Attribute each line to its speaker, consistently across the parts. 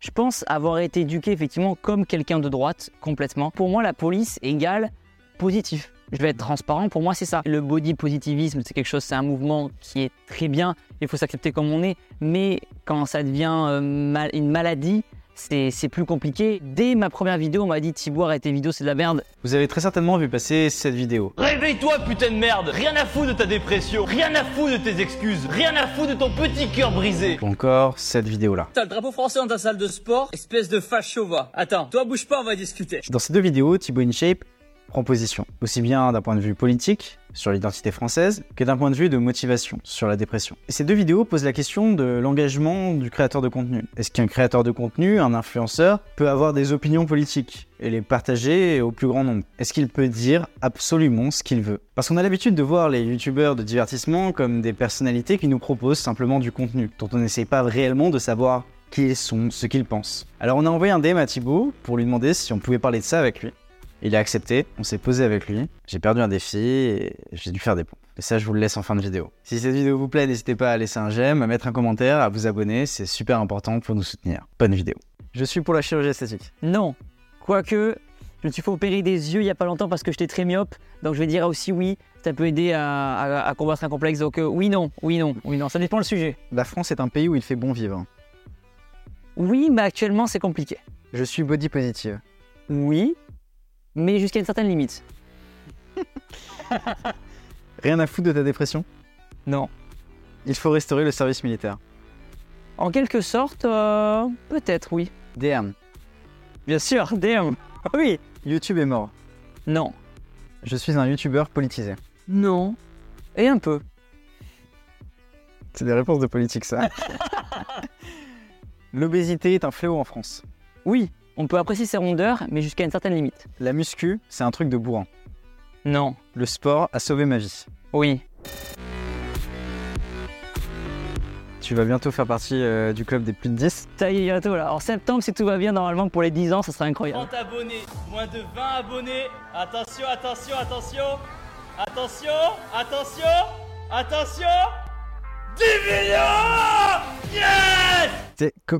Speaker 1: Je pense avoir été éduqué effectivement comme quelqu'un de droite complètement. Pour moi, la police égale positif. Je vais être transparent, pour moi c'est ça. Le body positivisme, c'est quelque chose, c'est un mouvement qui est très bien, il faut s'accepter comme on est, mais quand ça devient euh, une maladie, c'est plus compliqué. Dès ma première vidéo, on m'a dit Thibaut, arrête tes vidéos, c'est de la merde.
Speaker 2: Vous avez très certainement vu passer cette vidéo.
Speaker 3: Réveille-toi, putain de merde Rien à foutre de ta dépression, rien à foutre de tes excuses, rien à foutre de ton petit cœur brisé
Speaker 2: Ou encore cette vidéo-là.
Speaker 4: T'as le drapeau français dans ta salle de sport, espèce de facho va. Attends, toi bouge pas, on va discuter.
Speaker 2: Dans ces deux vidéos, Thibaut InShape prend position, aussi bien d'un point de vue politique, sur l'identité française, que d'un point de vue de motivation, sur la dépression. Et ces deux vidéos posent la question de l'engagement du créateur de contenu. Est-ce qu'un créateur de contenu, un influenceur, peut avoir des opinions politiques et les partager au plus grand nombre? Est-ce qu'il peut dire absolument ce qu'il veut? Parce qu'on a l'habitude de voir les youtubeurs de divertissement comme des personnalités qui nous proposent simplement du contenu, dont on n'essaye pas réellement de savoir qui ils sont, ce qu'ils pensent. Alors on a envoyé un DM à Thibaut pour lui demander si on pouvait parler de ça avec lui. Il a accepté, on s'est posé avec lui, j'ai perdu un défi et j'ai dû faire des pompes. Et ça, je vous le laisse en fin de vidéo. Si cette vidéo vous plaît, n'hésitez pas à laisser un j'aime, à mettre un commentaire, à vous abonner, c'est super important pour nous soutenir. Bonne vidéo. Je suis pour la chirurgie esthétique.
Speaker 1: Non. Quoique, je me suis fait opérer des yeux il y a pas longtemps parce que j'étais très myope, donc je vais dire aussi oui, ça peut aider à, à- à combattre un complexe. Donc euh, oui, non, oui, non, oui, non, ça dépend le sujet.
Speaker 2: La France est un pays où il fait bon vivre.
Speaker 1: Oui, mais actuellement c'est compliqué.
Speaker 2: Je suis body positive.
Speaker 1: Oui, mais jusqu'à une certaine limite.
Speaker 2: Rien à foutre de ta dépression?
Speaker 1: Non.
Speaker 2: Il faut restaurer le service militaire.
Speaker 1: En quelque sorte, euh, peut-être, oui.
Speaker 2: DM.
Speaker 1: Bien sûr, DM. Oui.
Speaker 2: YouTube est mort.
Speaker 1: Non.
Speaker 2: Je suis un youtubeur politisé.
Speaker 1: Non. Et un peu.
Speaker 2: C'est des réponses de politique, ça. L'obésité est un fléau en France.
Speaker 1: Oui, on peut apprécier ses rondeurs, mais jusqu'à une certaine limite.
Speaker 2: La muscu, c'est un truc de bourrin.
Speaker 1: Non.
Speaker 2: Le sport a sauvé ma vie.
Speaker 1: Oui.
Speaker 2: Tu vas bientôt faire partie euh, du club des plus de 10.
Speaker 1: Ça y est, bientôt là. En septembre, si tout va bien, normalement, pour les 10 ans, ça sera incroyable.
Speaker 3: 30 abonnés, moins de 20 abonnés. Attention, attention, attention. Attention, attention, attention. 10 millions Yes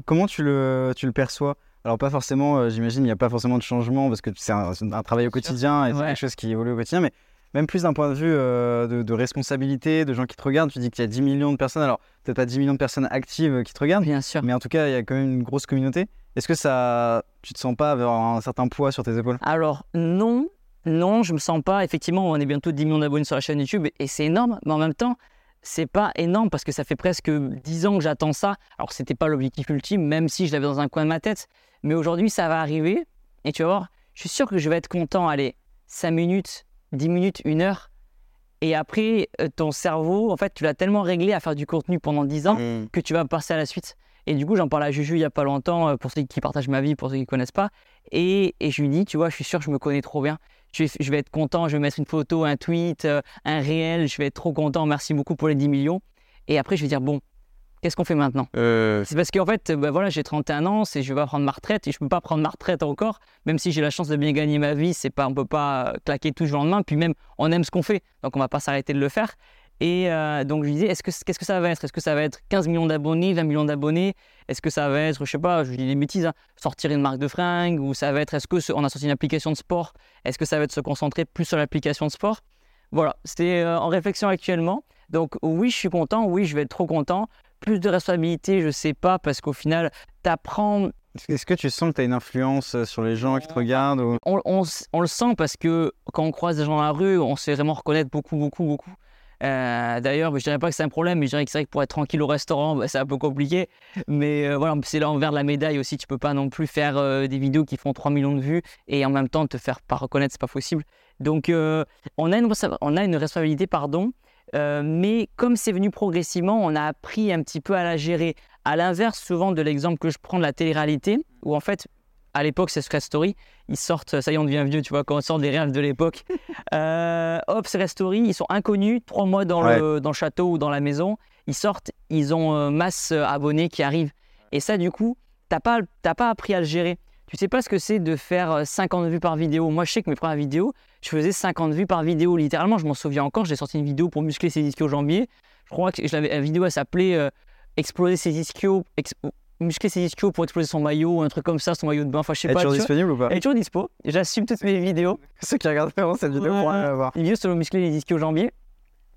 Speaker 2: comment tu le, tu le perçois? Alors pas forcément, euh, j'imagine, il n'y a pas forcément de changement parce que c'est un, travail au quotidien et c'est
Speaker 1: Ouais.
Speaker 2: quelque chose qui évolue au quotidien, mais même plus d'un point de vue euh, de, de responsabilité, de gens qui te regardent, tu dis qu'il y a 10 millions de personnes, alors peut-être pas 10 millions de personnes actives euh, qui te regardent,
Speaker 1: Bien sûr.
Speaker 2: mais en tout cas, il y a quand même une grosse communauté. Est-ce que ça, tu te sens pas avoir un certain poids sur tes épaules?
Speaker 1: Alors, non, non, je me sens pas. Effectivement, on est bientôt 10 millions d'abonnés sur la chaîne YouTube et c'est énorme, mais en même temps, c'est pas énorme parce que ça fait presque 10 ans que j'attends ça. Alors, c'était pas l'objectif ultime, même si je l'avais dans un coin de ma tête. Mais aujourd'hui, ça va arriver et tu vas voir, je suis sûr que je vais être content. Allez, 5 minutes, 10 minutes, 1 heure. Et après, euh, ton cerveau, en fait, tu l'as tellement réglé à faire du contenu pendant 10 ans que tu vas passer à la suite. Et du coup, j'en parle à Juju il y a pas longtemps, euh, pour ceux qui partagent ma vie, pour ceux qui ne connaissent pas. Et, et je lui dis, tu vois, je suis sûr que je me connais trop bien. Je vais, je vais être content, je vais mettre une photo, un tweet, euh, un réel, je vais être trop content, merci beaucoup pour les 10 millions. Et après, je vais dire, bon, qu'est-ce qu'on fait maintenant?
Speaker 2: Euh,
Speaker 1: C'est parce qu'en fait, bah voilà, j'ai 31 ans, je vais prendre ma retraite et je peux pas prendre ma retraite encore, même si j'ai la chance de bien gagner ma vie, c'est pas, on peut pas euh, claquer tout au lendemain. Puis même, on aime ce qu'on fait, donc on va pas s'arrêter de le faire. Et euh, donc je disais, est-ce que qu'est-ce que ça va être? Est-ce que ça va être 15 millions d'abonnés, 20 millions d'abonnés? Est-ce que ça va être, je sais pas, je dis des bêtises, hein, sortir une marque de fringues Ou ça va être, est-ce que ce- on a sorti une application de sport? Est-ce que ça va être se concentrer plus sur l'application de sport? Voilà, c'était euh, en réflexion actuellement. Donc oui, je suis content, oui, je vais être trop content. Plus de responsabilité, je sais pas, parce qu'au final, t'apprends
Speaker 2: Est-ce que tu sens que tu as une influence euh, sur les gens qui te regardent ou...
Speaker 1: on, on s- on le sent parce que quand on croise des gens dans la rue, on sait vraiment reconnaître beaucoup, beaucoup, beaucoup. Euh, D'ailleurs, je dirais pas que c'est un problème, mais je dirais que c'est vrai que pour être tranquille au restaurant, bah, c'est un peu compliqué. Mais euh, voilà, c'est l'envers de la médaille aussi. Tu peux pas non plus faire euh, des vidéos qui font 3 millions de vues et en même temps te faire pas reconnaître, c'est pas possible. Donc, on, a une, on a une responsabilité, pardon. mais comme c'est venu progressivement, on a appris un petit peu à la gérer. À l'inverse, souvent de l'exemple que je prends de la télé-réalité, où en fait, à l'époque, c'est Secret Story. Ils sortent, ça y est, on devient vieux, tu vois, quand on sort des réels de l'époque. Euh, hop, Secret Story, ils sont inconnus, trois mois dans, le, dans le château ou dans la maison. Ils sortent, ils ont euh, masse euh, abonnés qui arrivent. Et ça, du coup, t'as pas, t'as pas appris à le gérer. Tu sais pas ce que c'est de faire euh, 50 vues par vidéo. Moi, je sais que mes premières vidéos, je faisais 50 vues par vidéo, littéralement. Je m'en souviens encore. J'ai sorti une vidéo pour muscler ses ischios jambiers. Je crois que je l'avais, la vidéo, elle s'appelait euh, Exploser ses ischios, muscler ses ischios pour exploser son maillot, un truc comme ça, son maillot de bain, enfin je sais
Speaker 2: Elle est
Speaker 1: pas.
Speaker 2: toujours disponible ou pas
Speaker 1: Elle est toujours dispo. J'assume toutes mes vidéos.
Speaker 2: Ceux qui regardent vraiment cette vidéo pourront la voir.
Speaker 1: Une vidéo sur le muscler les ischios jambiers.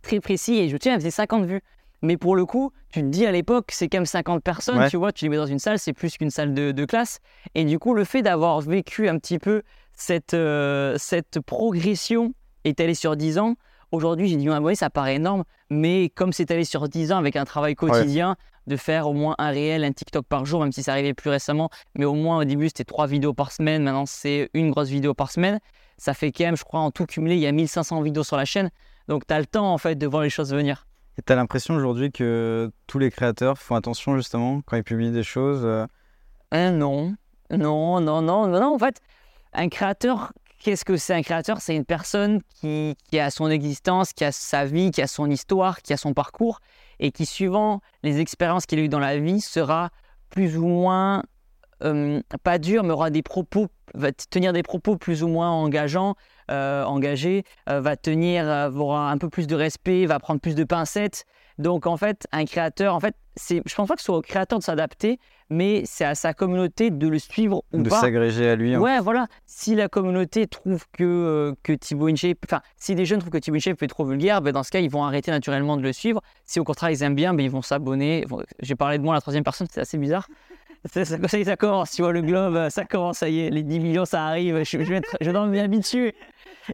Speaker 1: Très précis et je tiens, elle faisait 50 vues. Mais pour le coup, tu te dis à l'époque, c'est quand même 50 personnes,
Speaker 2: Ouais.
Speaker 1: tu vois, tu les mets dans une salle, c'est plus qu'une salle de, de classe. Et du coup, le fait d'avoir vécu un petit peu cette, euh, cette progression étalée sur 10 ans, aujourd'hui, j'ai 10 millions d'abonnés, ça paraît énorme, mais comme c'est allé sur 10 ans avec un travail quotidien, de faire au moins un réel, un TikTok par jour, même si ça arrivait plus récemment, mais au moins au début, c'était 3 vidéos par semaine, maintenant c'est une grosse vidéo par semaine. Ça fait quand même, je crois, en tout cumulé, il y a 1500 vidéos sur la chaîne. Donc, tu as le temps, en fait, de voir les choses venir.
Speaker 2: Et t'as l'impression aujourd'hui que tous les créateurs font attention justement quand ils publient des choses euh,
Speaker 1: non, non, non, non, non, non. En fait, un créateur, qu'est-ce que c'est un créateur? C'est une personne qui, a son existence, qui a sa vie, qui a son histoire, qui a son parcours, et qui, suivant les expériences qu'il a eues dans la vie, sera plus ou moins, pas dur, mais aura des propos, va tenir des propos plus ou moins engageants, euh, engagés, euh, va tenir, euh, aura un peu plus de respect, va prendre plus de pincettes. Donc, en fait, un créateur, en fait, je pense pas que ce soit au créateur de s'adapter, mais c'est à sa communauté de le suivre ou
Speaker 2: de
Speaker 1: pas.
Speaker 2: s'agréger à lui. hein.
Speaker 1: Ouais, voilà. Si la communauté trouve que, euh, que Thibaut InShape, enfin, si des jeunes trouvent que Thibaut InShape est trop vulgaire, ben dans ce cas, ils vont arrêter naturellement de le suivre. Si au contraire, ils aiment bien, ben ils vont s'abonner. Bon, J'ai parlé de moi à la troisième personne, c'est assez bizarre. Ça, ça, ça commence, tu vois, le globe, euh, ça commence, ça y est, les 10 millions, ça arrive, je, je vais, être, je dois m'y habituer.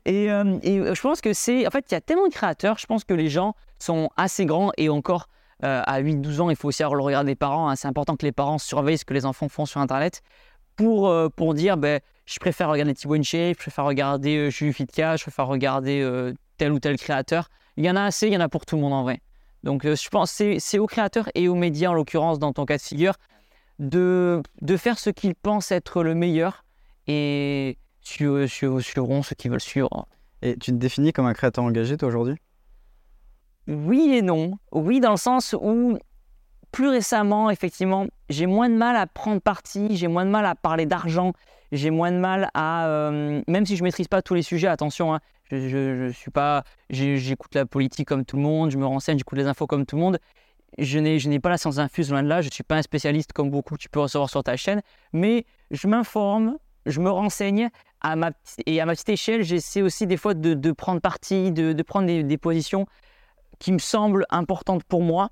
Speaker 1: Et, euh, et je pense que c'est. En fait, il y a tellement de créateurs, je pense que les gens sont assez grands et encore euh, à 8-12 ans, il faut aussi avoir le regard des parents. hein. C'est important que les parents surveillent ce que les enfants font sur Internet pour, euh, pour dire ben, je préfère regarder Thibaut je préfère regarder euh, Juju je préfère regarder euh, tel ou tel créateur. Il y en a assez, il y en a pour tout le monde en vrai. Donc euh, je pense que c'est- aux créateurs et aux médias, en l'occurrence, dans ton cas de figure, de, faire ce qu'ils pensent être le meilleur et su- su- suivront ceux qui veulent suivre.
Speaker 2: Et tu te définis comme un créateur engagé toi aujourd'hui
Speaker 1: Oui et non. Oui, dans le sens où plus récemment, effectivement, j'ai moins de mal à prendre parti, j'ai moins de mal à parler d'argent, j'ai moins de mal à, euh, même si je maîtrise pas tous les sujets, attention, hein, je, je, suis pas, j'écoute la politique comme tout le monde, je me renseigne, j'écoute les infos comme tout le monde. Je n'ai, pas la science infuse loin de là, je ne suis pas un spécialiste comme beaucoup tu peux recevoir sur ta chaîne, mais je m'informe, je me renseigne à ma, et à ma petite échelle, j'essaie aussi des fois de, prendre parti, de, prendre des positions qui me semblent importantes pour moi.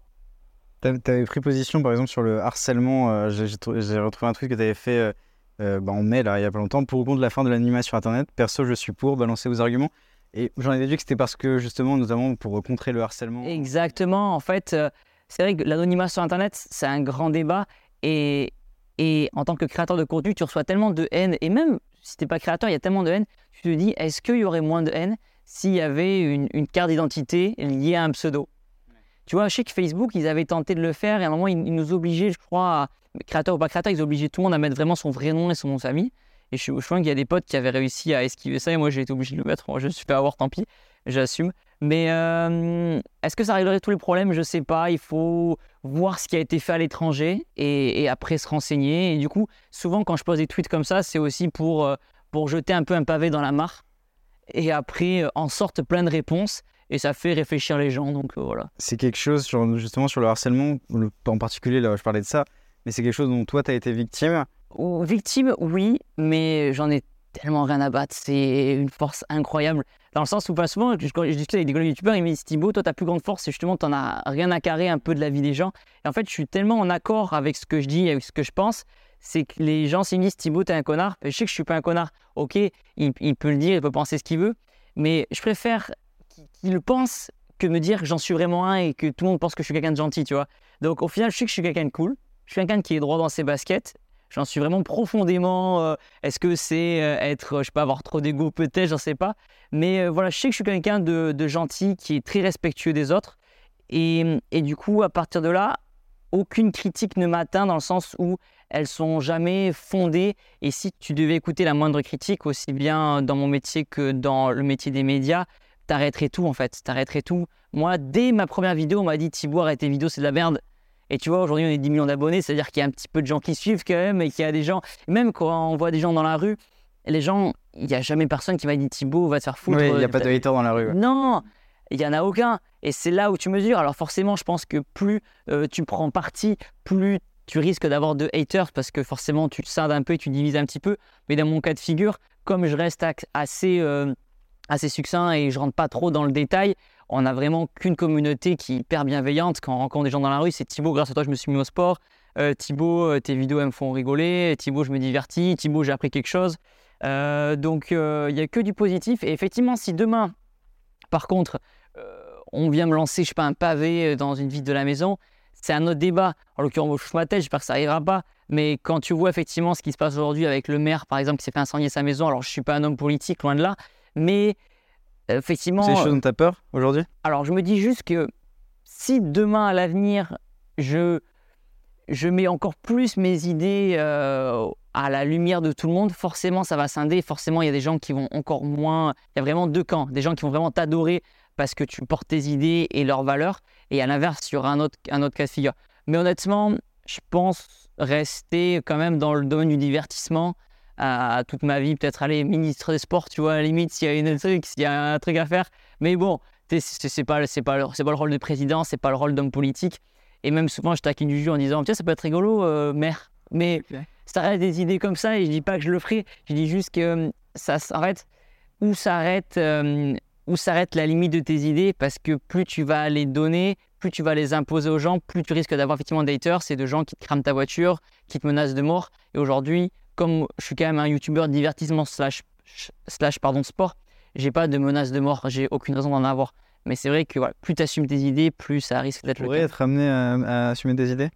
Speaker 2: Tu avais pris position par exemple sur le harcèlement. euh, J'ai j'ai trou- j'ai retrouvé un truc que tu avais fait euh, euh, bah, en mai, là, il y a pas longtemps, pour ou contre la fin de l'anonymat sur Internet. Perso, je suis pour, balancer vos arguments. Et j'en ai déduit que c'était parce que justement, notamment pour contrer le harcèlement.
Speaker 1: Exactement. En fait, euh, c'est vrai que l'anonymat sur Internet, c'est un grand débat. Et, et en tant que créateur de contenu, tu reçois tellement de haine. Et même si tu n'es pas créateur, il y a tellement de haine. Tu te dis, est-ce qu'il y aurait moins de haine? S'il y avait une, carte d'identité liée à un pseudo Tu vois, je sais que Facebook, ils avaient tenté de le faire. Et à un moment, ils, nous obligeaient, je crois, créateur ou pas créateur, ils obligeaient tout le monde à mettre vraiment son vrai nom et son nom de famille. Et je, je crois qu'il y a des potes qui avaient réussi à esquiver ça. Et moi, j'ai été obligé de le mettre. Moi, je suis fait avoir, tant pis. J'assume. Mais euh, est-ce que ça réglerait tous les problèmes? Je sais pas. Il faut voir ce qui a été fait à l'étranger et, et après se renseigner. Et du coup, souvent quand je pose des tweets comme ça, c'est aussi pour, euh, pour jeter un peu un pavé dans la mare. Et après, euh, en sortent plein de réponses. Et ça fait réfléchir les gens. Donc euh, voilà.
Speaker 2: C'est quelque chose, sur, justement, sur le harcèlement, le- en particulier, là, je parlais de ça, mais c'est quelque chose dont toi, tu as été victime.
Speaker 1: Victime, oui, mais j'en ai tellement rien à battre. C'est une force incroyable. Dans le sens où, pas souvent, je- quand je discute avec des collègues youtubeurs, ils me disent Thibaut, toi, ta plus grande force, c'est justement, t'en as rien à carrer un peu de la vie des gens. Et en fait, je suis tellement en accord avec ce que je dis, avec ce que je pense, c'est que les gens, me disent Thibaut, t'es un connard, je sais que je suis pas un connard. Ok, il, peut le dire, il peut penser ce qu'il veut, mais je préfère qu'il pense que me dire que j'en suis vraiment un et que tout le monde pense que je suis quelqu'un de gentil, tu vois. Donc, au final, je sais que je suis quelqu'un de cool, je suis quelqu'un qui est droit dans ses baskets. J'en suis vraiment profondément. euh, Est-ce que c'est euh, être, je sais pas, avoir trop d'ego peut-être, j'en sais pas. Mais euh, voilà, je sais que je suis quelqu'un de, de gentil, qui est très respectueux des autres. Et, et du coup, à partir de là, aucune critique ne m'atteint dans le sens où elles sont jamais fondées. Et si tu devais écouter la moindre critique, aussi bien dans mon métier que dans le métier des médias, t'arrêterais tout en fait. T'arrêterais tout. Moi, dès ma première vidéo, on m'a dit Thibaut, arrête tes vidéos, c'est de la merde. Et tu vois, aujourd'hui, on est 10 millions d'abonnés, c'est-à-dire qu'il y a un petit peu de gens qui suivent quand même, et qu'il y a des gens, même quand on voit des gens dans la rue, les gens, il n'y a jamais personne qui m'a dit Thibaut, va te faire foutre.
Speaker 2: Oui, il n'y a
Speaker 1: euh,
Speaker 2: pas de hater dans la rue. ouais.
Speaker 1: non, il n'y en a aucun. Et c'est là où tu mesures. Alors forcément, je pense que plus euh, tu prends parti, plus tu risques d'avoir de haters parce que forcément tu te scindes un peu et tu divises un petit peu. Mais dans mon cas de figure, comme je reste assez, euh, assez succinct et je rentre pas trop dans le détail, on a vraiment qu'une communauté qui est hyper bienveillante. Quand on rencontre des gens dans la rue, c'est Thibaut, grâce à toi, je me suis mis au sport. Euh, Thibaut, euh, tes vidéos elles me font rigoler. Thibaut, je me divertis. Thibaut, j'ai appris quelque chose. donc, il n'y a que du positif. Et effectivement, si demain, par contre, on vient me lancer, je sais pas, un pavé dans une ville de la maison, c'est un autre débat. En l'occurrence, je ma tête, j'espère que ça n'arrivera pas. Mais quand tu vois effectivement ce qui se passe aujourd'hui avec le maire, par exemple, qui s'est fait incendier sa maison, alors je ne suis pas un homme politique, loin de là, mais effectivement.
Speaker 2: C'est des choses dont tu as peur aujourd'hui?
Speaker 1: Alors je me dis juste que si demain à l'avenir, je, je mets encore plus mes idées euh, à la lumière de tout le monde, forcément ça va scinder. Forcément, il y a des gens qui vont encore moins. Il y a vraiment deux camps. Des gens qui vont vraiment t'adorer parce que tu portes tes idées et leurs valeurs. Et à l'inverse, il y aura un autre, un autre cas de figure. Mais honnêtement, je pense rester quand même dans le domaine du divertissement à, toute ma vie. Peut-être aller ministre des Sports, tu vois, à la limite, s'il y a une truc, s'il y a un truc à faire. Mais bon, c'est pas, c'est pas, pas le rôle de président, c'est pas le rôle d'homme politique. Et même souvent, je taquine du jeu en disant, tiens, ça peut être rigolo, euh, maire. Mais ça reste des idées comme ça et je dis pas que je le ferai. Je dis juste que euh, ça s'arrête où s'arrête euh, où s'arrête la limite de tes idées parce que plus tu vas les donner, plus tu vas les imposer aux gens, plus tu risques d'avoir effectivement des haters, c'est de gens qui te crament ta voiture, qui te menacent de mort. Et aujourd'hui, comme je suis quand même un youtubeur divertissement slash, slash pardon, sport, j'ai pas de menace de mort, j'ai aucune raison d'en avoir. Mais c'est vrai que voilà, plus tu assumes tes idées, plus ça risque d'être le
Speaker 2: cas. Tu pourrais être amené à, assumer tes idées?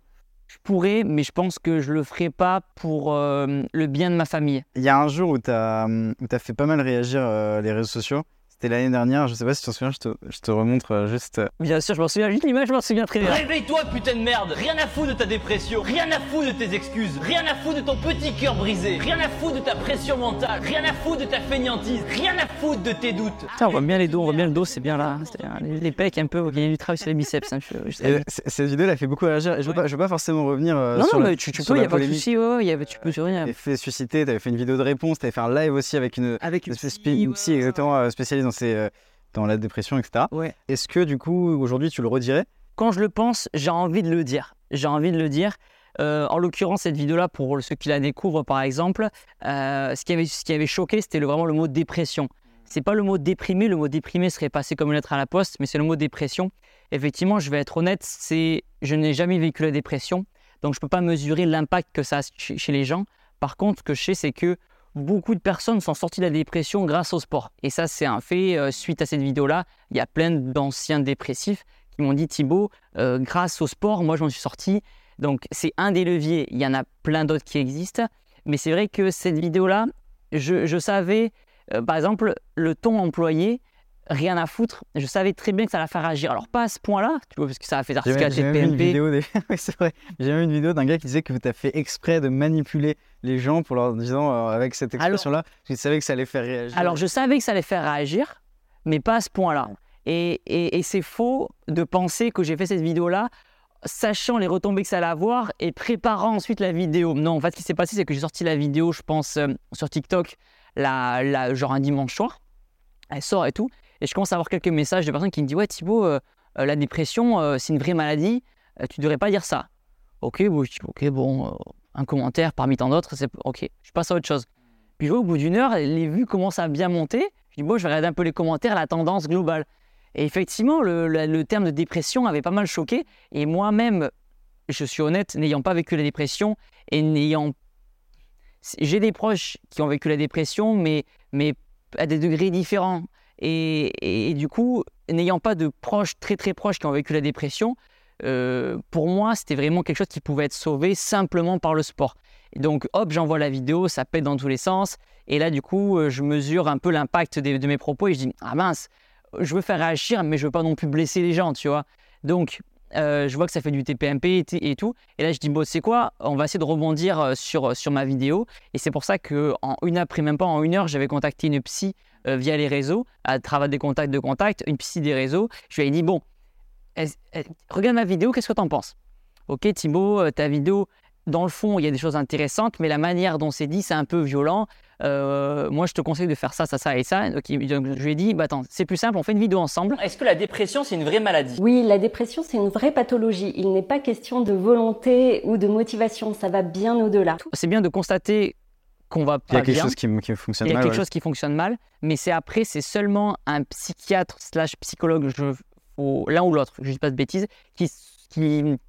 Speaker 1: Je pourrais, mais je pense que je le ferai pas pour euh, le bien de ma famille.
Speaker 2: Il y a un jour où tu as, as, fait pas mal réagir euh, les réseaux sociaux. C'était l'année dernière, je sais pas si tu te souviens, je te, je te remontre euh, juste. Euh,
Speaker 1: bien sûr, je m'en souviens, juste l'image, je m'en souviens très bien.
Speaker 3: Réveille-toi, putain de merde Rien à foutre de ta dépression, rien à foutre de tes excuses, rien à foutre de ton petit cœur brisé, rien à foutre de ta pression mentale, rien à foutre de ta fainéantise, rien à foutre de tes doutes.
Speaker 1: Putain, on voit bien les dos, on voit bien le dos, c'est bien là. Les, les pecs un peu, on voit du travail sur les biceps. Hein,
Speaker 2: cette vidéo, elle a fait beaucoup réagir. Je veux, pas, je veux pas forcément revenir euh,
Speaker 1: non,
Speaker 2: sur
Speaker 1: non, mais tu, tu peux, il n'y a pas de souci, ouais, y avait, tu peux sur rien.
Speaker 2: Tu fait susciter, tu avais fait une vidéo de réponse, tu avais fait un live aussi avec une,
Speaker 1: avec une,
Speaker 2: psy, exactement spécialisée dans ces dans la dépression, etc.
Speaker 1: Ouais.
Speaker 2: Est-ce que du coup, aujourd'hui, tu le redirais?
Speaker 1: Quand je le pense, j'ai envie de le dire. J'ai envie de le dire. Euh, en l'occurrence, cette vidéo-là, pour ceux qui la découvrent par exemple, euh, ce, qui avait, ce qui avait choqué, c'était vraiment le mot dépression. C'est pas le mot déprimé, le mot déprimé serait passé comme une lettre à la poste, mais c'est le mot dépression. Effectivement, je vais être honnête, c'est je n'ai jamais vécu la dépression, donc je ne peux pas mesurer l'impact que ça a chez les gens. Par contre, ce que je sais, c'est que beaucoup de personnes sont sorties de la dépression grâce au sport. Et ça, c'est un fait. Euh, suite à cette vidéo-là, il y a plein d'anciens dépressifs qui m'ont dit Thibaut, euh, grâce au sport, moi, je m'en suis sorti. Donc, c'est un des leviers. Il y en a plein d'autres qui existent. Mais c'est vrai que cette vidéo-là, je, savais, euh, par exemple, le ton employé rien à foutre. Je savais très bien que ça allait faire agir. Alors, pas à ce point-là, tu vois, parce que ça a fait article
Speaker 2: J'ai vrai. J'ai même une vidéo d'un gars qui disait que tu as fait exprès de manipuler les gens pour leur disant, euh, avec cette expression-là, tu savais que ça allait faire réagir.
Speaker 1: Alors, je savais que ça allait faire réagir, mais pas à ce point-là. Et, et, c'est faux de penser que j'ai fait cette vidéo-là sachant les retombées que ça allait avoir et préparant ensuite la vidéo. Non, en fait, ce qui s'est passé, c'est que j'ai sorti la vidéo, je pense, euh, sur TikTok, la, la, genre un dimanche soir. Elle sort et tout. Et je commence à avoir quelques messages de personnes qui me disent Ouais, Thibaut, euh, la dépression, c'est une vraie maladie, tu ne devrais pas dire ça. Ok, bon, ok, bon, un commentaire parmi tant d'autres, c'est ok, je passe à autre chose. Puis au bout d'une heure, les vues commencent à bien monter. Je dis Bon, je vais regarder un peu les commentaires, la tendance globale. Et effectivement, le, le terme de dépression avait pas mal choqué. Et moi-même, je suis honnête, n'ayant pas vécu la dépression et n'ayant. J'ai des proches qui ont vécu la dépression, mais, mais à des degrés différents. Et, du coup, n'ayant pas de proches très très proches qui ont vécu la dépression, euh, pour moi, c'était vraiment quelque chose qui pouvait être sauvé simplement par le sport. Et donc, hop, j'envoie la vidéo, ça pète dans tous les sens. Et là, du coup, euh, je mesure un peu l'impact de, mes propos et je dis, ah mince, je veux faire réagir, mais je veux pas non plus blesser les gens, tu vois. Donc, euh, je vois que ça fait du TPMP et, tout. Et là, je dis, bon, c'est quoi? On va essayer de rebondir sur, sur ma vidéo. Et c'est pour ça qu'en une après, même pas en une heure, j'avais contacté une psy via les réseaux, à travers des contacts de contacts, une psy des réseaux. Je lui ai dit, bon, regarde ma vidéo, qu'est-ce que tu en penses? Ok Thibaut, euh, ta vidéo, dans le fond, il y a des choses intéressantes, mais la manière dont c'est dit, c'est un peu violent. euh, moi je te conseille de faire ça, ça, ça et ça. Donc, je lui ai dit, bah attends, c'est plus simple, on fait une vidéo ensemble.
Speaker 3: Est-ce que la dépression, c'est une vraie maladie?
Speaker 5: Oui, la dépression, c'est une vraie pathologie. Il n'est pas question de volonté ou de motivation, ça va bien au-delà.
Speaker 1: C'est bien de constater qu'on va
Speaker 2: Il y a
Speaker 1: pas
Speaker 2: quelque
Speaker 1: bien.
Speaker 2: chose qui, fonctionne
Speaker 1: Il y a
Speaker 2: mal.
Speaker 1: quelque
Speaker 2: ouais.
Speaker 1: chose qui fonctionne mal, mais c'est après, c'est seulement un psychiatre slash psychologue, je, l'un ou l'autre, je dis pas de bêtises, qui,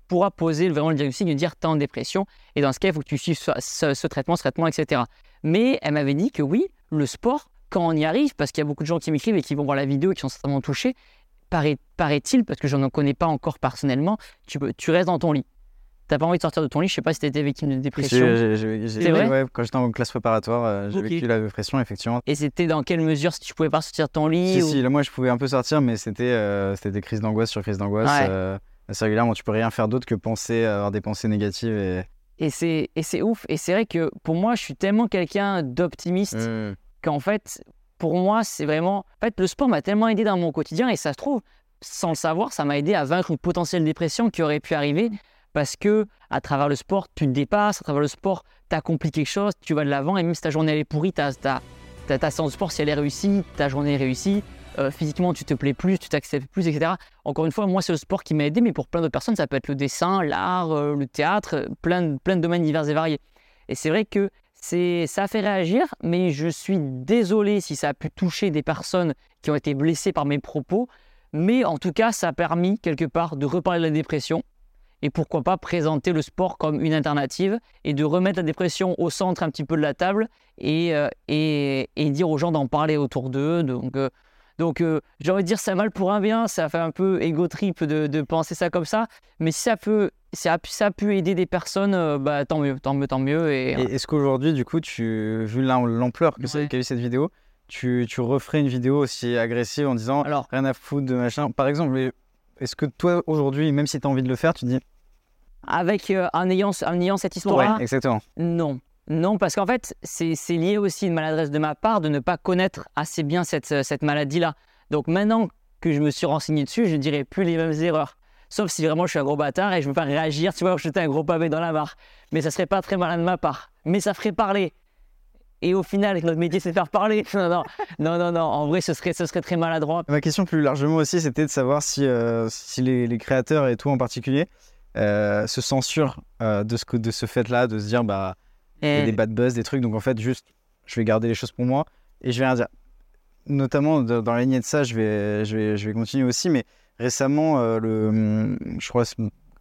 Speaker 1: pourra poser vraiment le diagnostic de dire t'es en dépression, et dans ce cas, il faut que tu suives ce, traitement, ce traitement, etc. Mais elle m'avait dit que oui, le sport, quand on y arrive, parce qu'il y a beaucoup de gens qui m'écrivent et qui vont voir la vidéo et qui sont certainement touchés, paraît- paraît-il, parce que je n'en connais pas encore personnellement, tu restes dans ton lit. T'as pas envie de sortir de ton lit, je sais pas si tu étais victime de
Speaker 2: Si,
Speaker 1: dépression.
Speaker 2: j'ai- j'ai- j'ai-
Speaker 1: C'est vrai?
Speaker 2: ouais, Quand j'étais en classe préparatoire, euh, j'ai vécu la dépression, effectivement.
Speaker 1: Et c'était dans quelle mesure si tu pouvais pas sortir de ton lit
Speaker 2: Si,
Speaker 1: ou-
Speaker 2: si, là, moi, je pouvais un peu sortir, mais c'était euh, c'était des crises d'angoisse sur crises d'angoisse.
Speaker 1: Ouais.
Speaker 2: euh, assez régulièrement, tu peux rien faire d'autre que penser, avoir des pensées négatives. Et...
Speaker 1: Et c'est, et c'est ouf. Et c'est vrai que pour moi, je suis tellement quelqu'un d'optimiste
Speaker 2: Mm.
Speaker 1: qu'en fait, pour moi, c'est vraiment. En fait, le sport m'a tellement aidé dans mon quotidien et ça se trouve, sans le savoir, ça m'a aidé à vaincre une potentielle dépression qui aurait pu arriver parce que à travers le sport, tu te dépasses, à travers le sport, tu accomplis quelque chose, tu vas de l'avant et même si ta journée elle est pourrie, ta, séance de sport, si elle est réussie, ta journée est réussie. euh, physiquement, tu te plais plus, tu t'acceptes plus, etc. Encore une fois, moi, c'est le sport qui m'a aidé, mais pour plein d'autres personnes, ça peut être le dessin, l'art, euh, le théâtre, euh, plein, de- de domaines divers et variés. Et c'est vrai que ça a fait réagir, mais je suis désolé si ça a pu toucher des personnes qui ont été blessées par mes propos. Mais en tout cas, ça a permis quelque part de reparler de la dépression et pourquoi pas présenter le sport comme une alternative et de remettre la dépression au centre un petit peu de la table et, euh, et, et dire aux gens d'en parler autour d'eux. Donc, euh, donc euh, j'ai envie de dire, c'est mal pour un bien, ça fait un peu égo trip de, de penser ça comme ça, mais si ça peut, ça a, pu- ça a pu aider des personnes, euh, bah, tant mieux, tant mieux, tant mieux. Et,
Speaker 2: Et est-ce qu'aujourd'hui, du coup, tu, vu l'am- l'ampleur que
Speaker 1: Ouais.
Speaker 2: qu'a eu cette vidéo, tu, tu referais une vidéo aussi agressive en disant
Speaker 1: alors,
Speaker 2: rien à foutre de machin Par exemple, mais est-ce que toi, aujourd'hui, même si tu as envie de le faire, tu dis
Speaker 1: avec, euh, en, ayant, en ayant cette histoire-là,
Speaker 2: exactement.
Speaker 1: Non. Non, parce qu'en fait, c'est lié aussi à une maladresse de ma part de ne pas connaître assez bien cette, euh, cette maladie-là. Donc maintenant que je me suis renseigné dessus, je ne dirai plus les mêmes erreurs. Sauf si vraiment je suis un gros bâtard et je veux pas réagir, tu vois, jeter un gros pavé dans la mare. Mais ça serait pas très malin de ma part. Mais ça ferait parler. Et au final, notre métier, c'est faire parler. Non, non, non, non, non. En vrai, ce serait, ce serait très maladroit.
Speaker 2: Ma question plus largement aussi, c'était de savoir si, euh, si les, les créateurs et toi en particulier euh, se censurent euh, de ce, de ce fait-là, de se dire bah il y a des bad buzz, des trucs, donc en fait juste je vais garder les choses pour moi et je vais rien dire. Notamment de- dans la lignée de ça, je vais, je vais, je vais continuer aussi, mais récemment, le, je crois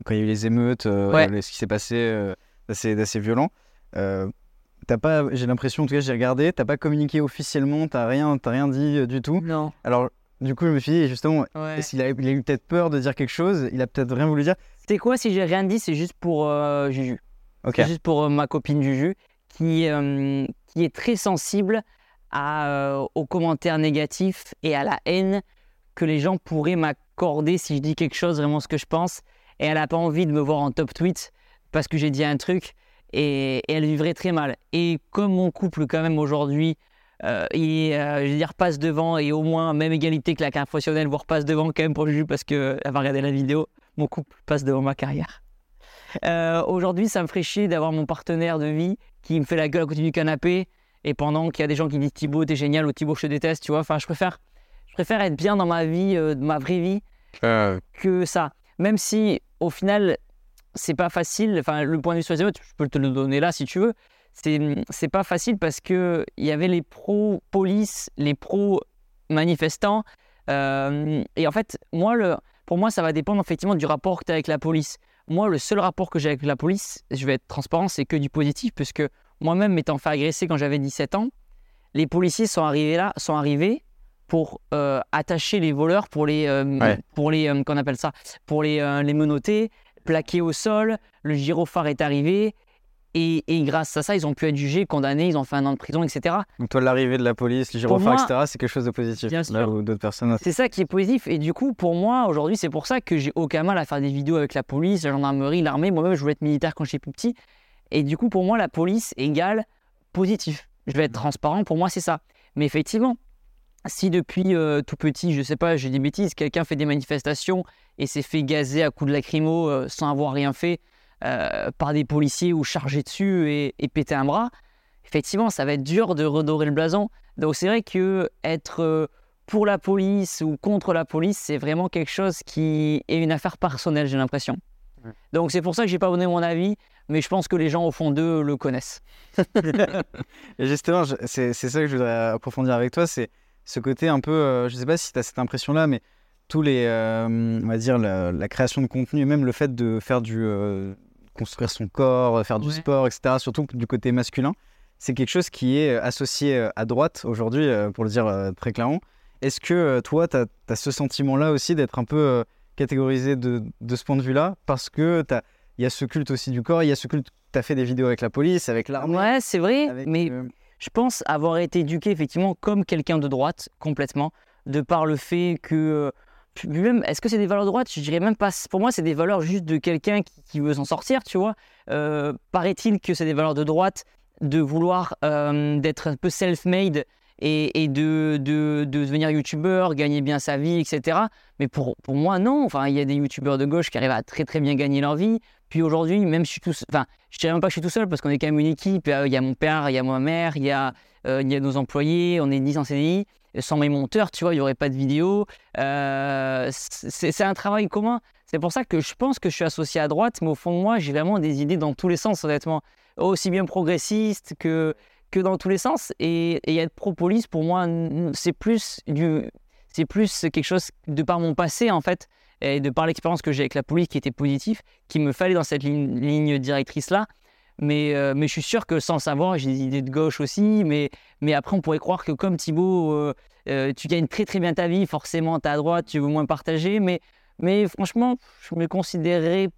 Speaker 2: quand il y a eu les émeutes,
Speaker 1: Ouais.
Speaker 2: ce qui s'est passé d'assez d'assez violent, euh, t'as pas, j'ai l'impression, en tout cas j'ai regardé, t'as pas communiqué officiellement, t'as rien, t'as rien dit euh, du tout.
Speaker 1: Non.
Speaker 2: Alors du coup je me suis dit justement,
Speaker 1: Ouais.
Speaker 2: qu'il a, il a eu peut-être peur de dire quelque chose, il a peut-être rien voulu dire.
Speaker 1: C'est quoi si j'ai rien dit C'est juste pour euh, Juju.
Speaker 2: Ok.
Speaker 1: C'est juste pour euh, ma copine Juju, qui, euh, qui est très sensible à, aux commentaires négatifs et à la haine que les gens pourraient m'accorder si je dis quelque chose, vraiment ce que je pense. Et elle n'a pas envie de me voir en top tweet parce que j'ai dit un truc et, et elle vivrait très mal. Et comme mon couple, quand même, aujourd'hui, euh, il, euh, je veux dire, passe devant et au moins même égalité que la carrière professionnelle, voire passe devant quand même pour Juju parce qu'elle va regarder la vidéo, mon couple passe devant ma carrière. Euh, Aujourd'hui, ça me ferait chier d'avoir mon partenaire de vie qui me fait la gueule à côté du canapé et pendant qu'il y a des gens qui disent Thibaut, t'es génial ou Thibaut, je te déteste, tu vois. Enfin, je préfère, je préfère être bien dans ma vie, ma vraie vie, que ça. Même si, au final, c'est pas facile. Enfin, le point de vue sur les émeutes, je peux te le donner là si tu veux. C'est, pas facile parce que il y avait les pros police, les pros manifestants. euh, et en fait, moi, le, pour moi, ça va dépendre effectivement du rapport que tu as avec la police. Moi, le seul rapport que j'ai avec la police, je vais être transparent, c'est que du positif, puisque moi-même, m'étant fait agresser quand j'avais 17 ans, les policiers sont arrivés là, sont arrivés pour euh, attacher les voleurs, pour les, euh,
Speaker 2: Ouais.
Speaker 1: pour les, euh, qu'on appelle ça, pour les, les menotter, plaquer au sol. Le gyrophare est arrivé. Et, et grâce à ça, ils ont pu être jugés, condamnés, ils ont fait un an de prison, etc.
Speaker 2: Donc toi l'arrivée de la police, les gyrophares,
Speaker 1: moi-
Speaker 2: etc. C'est quelque chose de positif.
Speaker 1: Bien
Speaker 2: Là où d'autres personnes.
Speaker 1: C'est ça qui est positif. Et du coup, pour moi, aujourd'hui, c'est pour ça que j'ai aucun mal à faire des vidéos avec la police, la gendarmerie, l'armée. Moi-même, je voulais être militaire quand j'étais plus petit. Et du coup, pour moi, la police égale positif. Je vais être transparent. Pour moi, c'est ça. Mais effectivement, si depuis euh, tout petit, je sais pas, j'ai des bêtises, quelqu'un fait des manifestations et s'est fait gazer à coups de lacrymo euh, sans avoir rien fait euh, par des policiers ou chargé dessus et, et péter un bras, effectivement, ça va être dur de redorer le blason. Donc c'est vrai que être pour la police ou contre la police, c'est vraiment quelque chose qui est une affaire personnelle, j'ai l'impression. Donc c'est pour ça que j'ai pas donné mon avis, mais je pense que les gens au fond d'eux le connaissent.
Speaker 2: Justement, c'est ça que je voudrais approfondir avec toi, c'est ce côté un peu, euh, je sais pas si tu as cette impression-là, mais tous les, euh, on va dire, la, la création de contenu et même le fait de faire du, euh, construire son corps, faire du
Speaker 1: Ouais.
Speaker 2: sport, etc., surtout du côté masculin, c'est quelque chose qui est euh, associé euh, à droite aujourd'hui, euh, pour le dire euh, très clairement. Est-ce que euh, toi, tu as, ce sentiment-là aussi d'être un peu euh, catégorisé de, de ce point de vue-là? Parce que t'as- il y a ce culte aussi du corps, il y a ce culte, tu as fait des vidéos avec la police, avec l'armée.
Speaker 1: Ouais, c'est vrai, mais
Speaker 2: euh,
Speaker 1: je pense avoir été éduqué effectivement comme quelqu'un de droite complètement, de par le fait que euh, même est-ce que c'est des valeurs de droite Je dirais même pas. Pour moi, c'est des valeurs juste de quelqu'un qui, veut s'en sortir, tu vois. Euh, Paraît-il que c'est des valeurs de droite de vouloir euh, d'être un peu self-made et, et de, de, de devenir youtubeur, gagner bien sa vie, etc. Mais pour, pour moi, non. Enfin, il y a des youtubeurs de gauche qui arrivent à très très bien gagner leur vie. Puis aujourd'hui, même si je suis tout, enfin, je dirais même pas que je suis tout seul parce qu'on est quand même une équipe. Il y a mon père, il y a ma mère, il y a, euh, il y a nos employés, on est 10 en CDI. Sans mes monteurs, tu vois, il n'y aurait pas de vidéo. Euh, c'est un travail commun. C'est pour ça que je pense que je suis associé à droite, mais au fond de moi, j'ai vraiment des idées dans tous les sens, honnêtement. Aussi bien progressiste que, que dans tous les sens. Et, et être pro-police, pour moi, c'est plus, plus quelque chose de par mon passé, en fait, et de par l'expérience que j'ai avec la police qui était positif, qu'il me fallait dans cette ligne, directrice-là. Mais, euh, mais je suis sûr que sans savoir, j'ai des idées de gauche aussi. Mais, mais après, on pourrait croire que comme Thibaut, euh, euh, tu gagnes très très bien ta vie, forcément, tu à droite, tu veux moins partager. Mais, mais franchement, je me considérerais.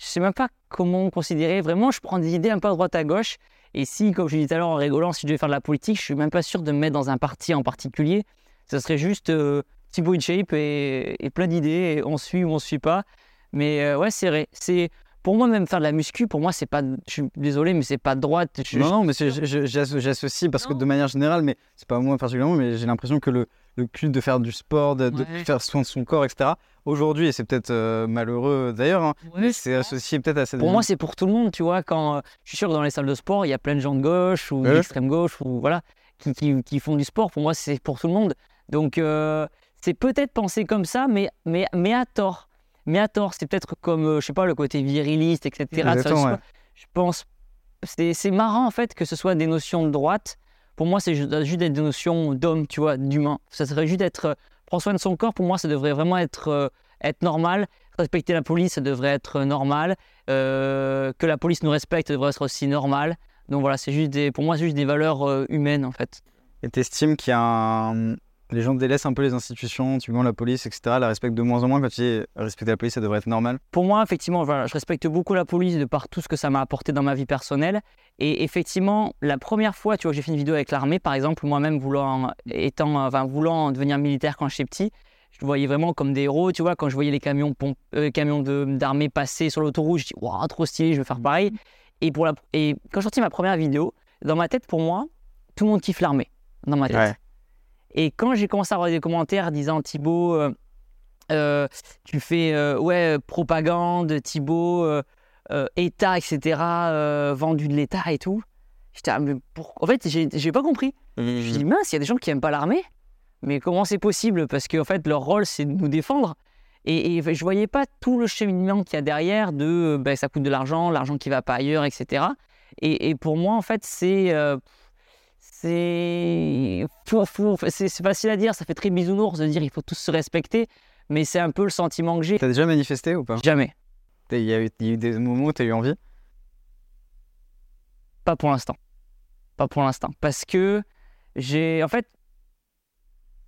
Speaker 1: Je sais même pas comment me considérer. Vraiment, je prends des idées un peu à droite à gauche. Et si, comme je disais tout à l'heure en rigolant, si je devais faire de la politique, je suis même pas sûr de me mettre dans un parti en particulier. Ça serait juste Thibaut InShape et, et plein d'idées. Et on suit ou on suit pas. Mais euh, ouais, c'est vrai. C'est pour moi même faire de la muscu. Pour moi, c'est pas. Je suis désolé, mais c'est pas droite. Je-
Speaker 2: non, non, mais c'est- je- je- j'asso- j'associe parce que de manière générale, mais c'est pas moi particulièrement, mais j'ai l'impression que le, le culte de faire du sport, de, de
Speaker 1: Ouais.
Speaker 2: faire soin de son corps, etc. Aujourd'hui, et c'est peut-être euh, malheureux d'ailleurs, hein,
Speaker 1: Ouais,
Speaker 2: mais c'est associé peut-être à cette.
Speaker 1: Pour moi, c'est pour tout le monde, tu vois. Quand euh, je suis sûr que dans les salles de sport, il y a plein de gens de gauche ou
Speaker 2: Ouais.
Speaker 1: d'extrême gauche ou voilà qui, qui- qui font du sport. Pour moi, c'est pour tout le monde. Donc, euh, c'est peut-être pensé comme ça, mais mais mais à tort. Mais à tort, c'est peut-être comme euh, je sais pas le côté viriliste, etc.
Speaker 2: Exactement, ouais.
Speaker 1: Je pense c'est marrant en fait que ce soit des notions de droite. Pour moi, c'est juste, être des notions d'homme, tu vois, d'humain. Ça serait juste être euh, prendre soin de son corps. Pour moi, ça devrait vraiment être euh, être normal. Respecter la police, ça devrait être normal. Euh, que la police nous respecte, ça devrait être aussi normal. Donc voilà, c'est juste des, pour moi, c'est juste des valeurs euh, humaines en fait.
Speaker 2: Et t'estimes qu'il y a un. Les gens délaissent un peu les institutions, tu vois, la police, etc. La respectent de moins en moins quand tu dis respecter la police, ça devrait être normal.
Speaker 1: Pour moi, effectivement, voilà, je respecte beaucoup la police de par tout ce que ça m'a apporté dans ma vie personnelle. Et effectivement, la première fois, tu vois, j'ai fait une vidéo avec l'armée, par exemple, moi-même voulant, étant, enfin, voulant devenir militaire quand j'étais petit, je voyais vraiment comme des héros, tu vois, quand je voyais les camions, euh, camions d'armée passer sur l'autoroute, je dis, waouh, trop stylé, je veux faire pareil. Et, pour la, et quand j'ai sorti ma première vidéo, dans ma tête, pour moi, tout le monde kiffe l'armée, dans ma tête.
Speaker 2: Ouais.
Speaker 1: Et quand j'ai commencé à avoir des commentaires disant Thibaut, euh, euh, tu fais euh, ouais propagande, Thibaut, euh, État, etc., vendu de l'État et tout, j'étais pour... en fait j'ai j'ai pas compris. Je me dis mince, il y a des gens qui aiment pas l'armée, mais comment c'est possible? Parce qu'en fait leur rôle c'est de nous défendre. Et, et je voyais pas tout le cheminement qu'il y a derrière de ben, ça coûte de l'argent, l'argent qui va pas ailleurs, etc. Et, et pour moi en fait c'est c'est c'est facile à dire, ça fait très bisounours de dire il faut tous se respecter, mais c'est un peu le sentiment que j'ai.
Speaker 2: T'as déjà manifesté ou pas?
Speaker 1: Jamais,
Speaker 2: Il y, a eu- il y a eu des moments où t'as eu envie?
Speaker 1: Pas pour l'instant, pas pour l'instant, parce que j'ai en fait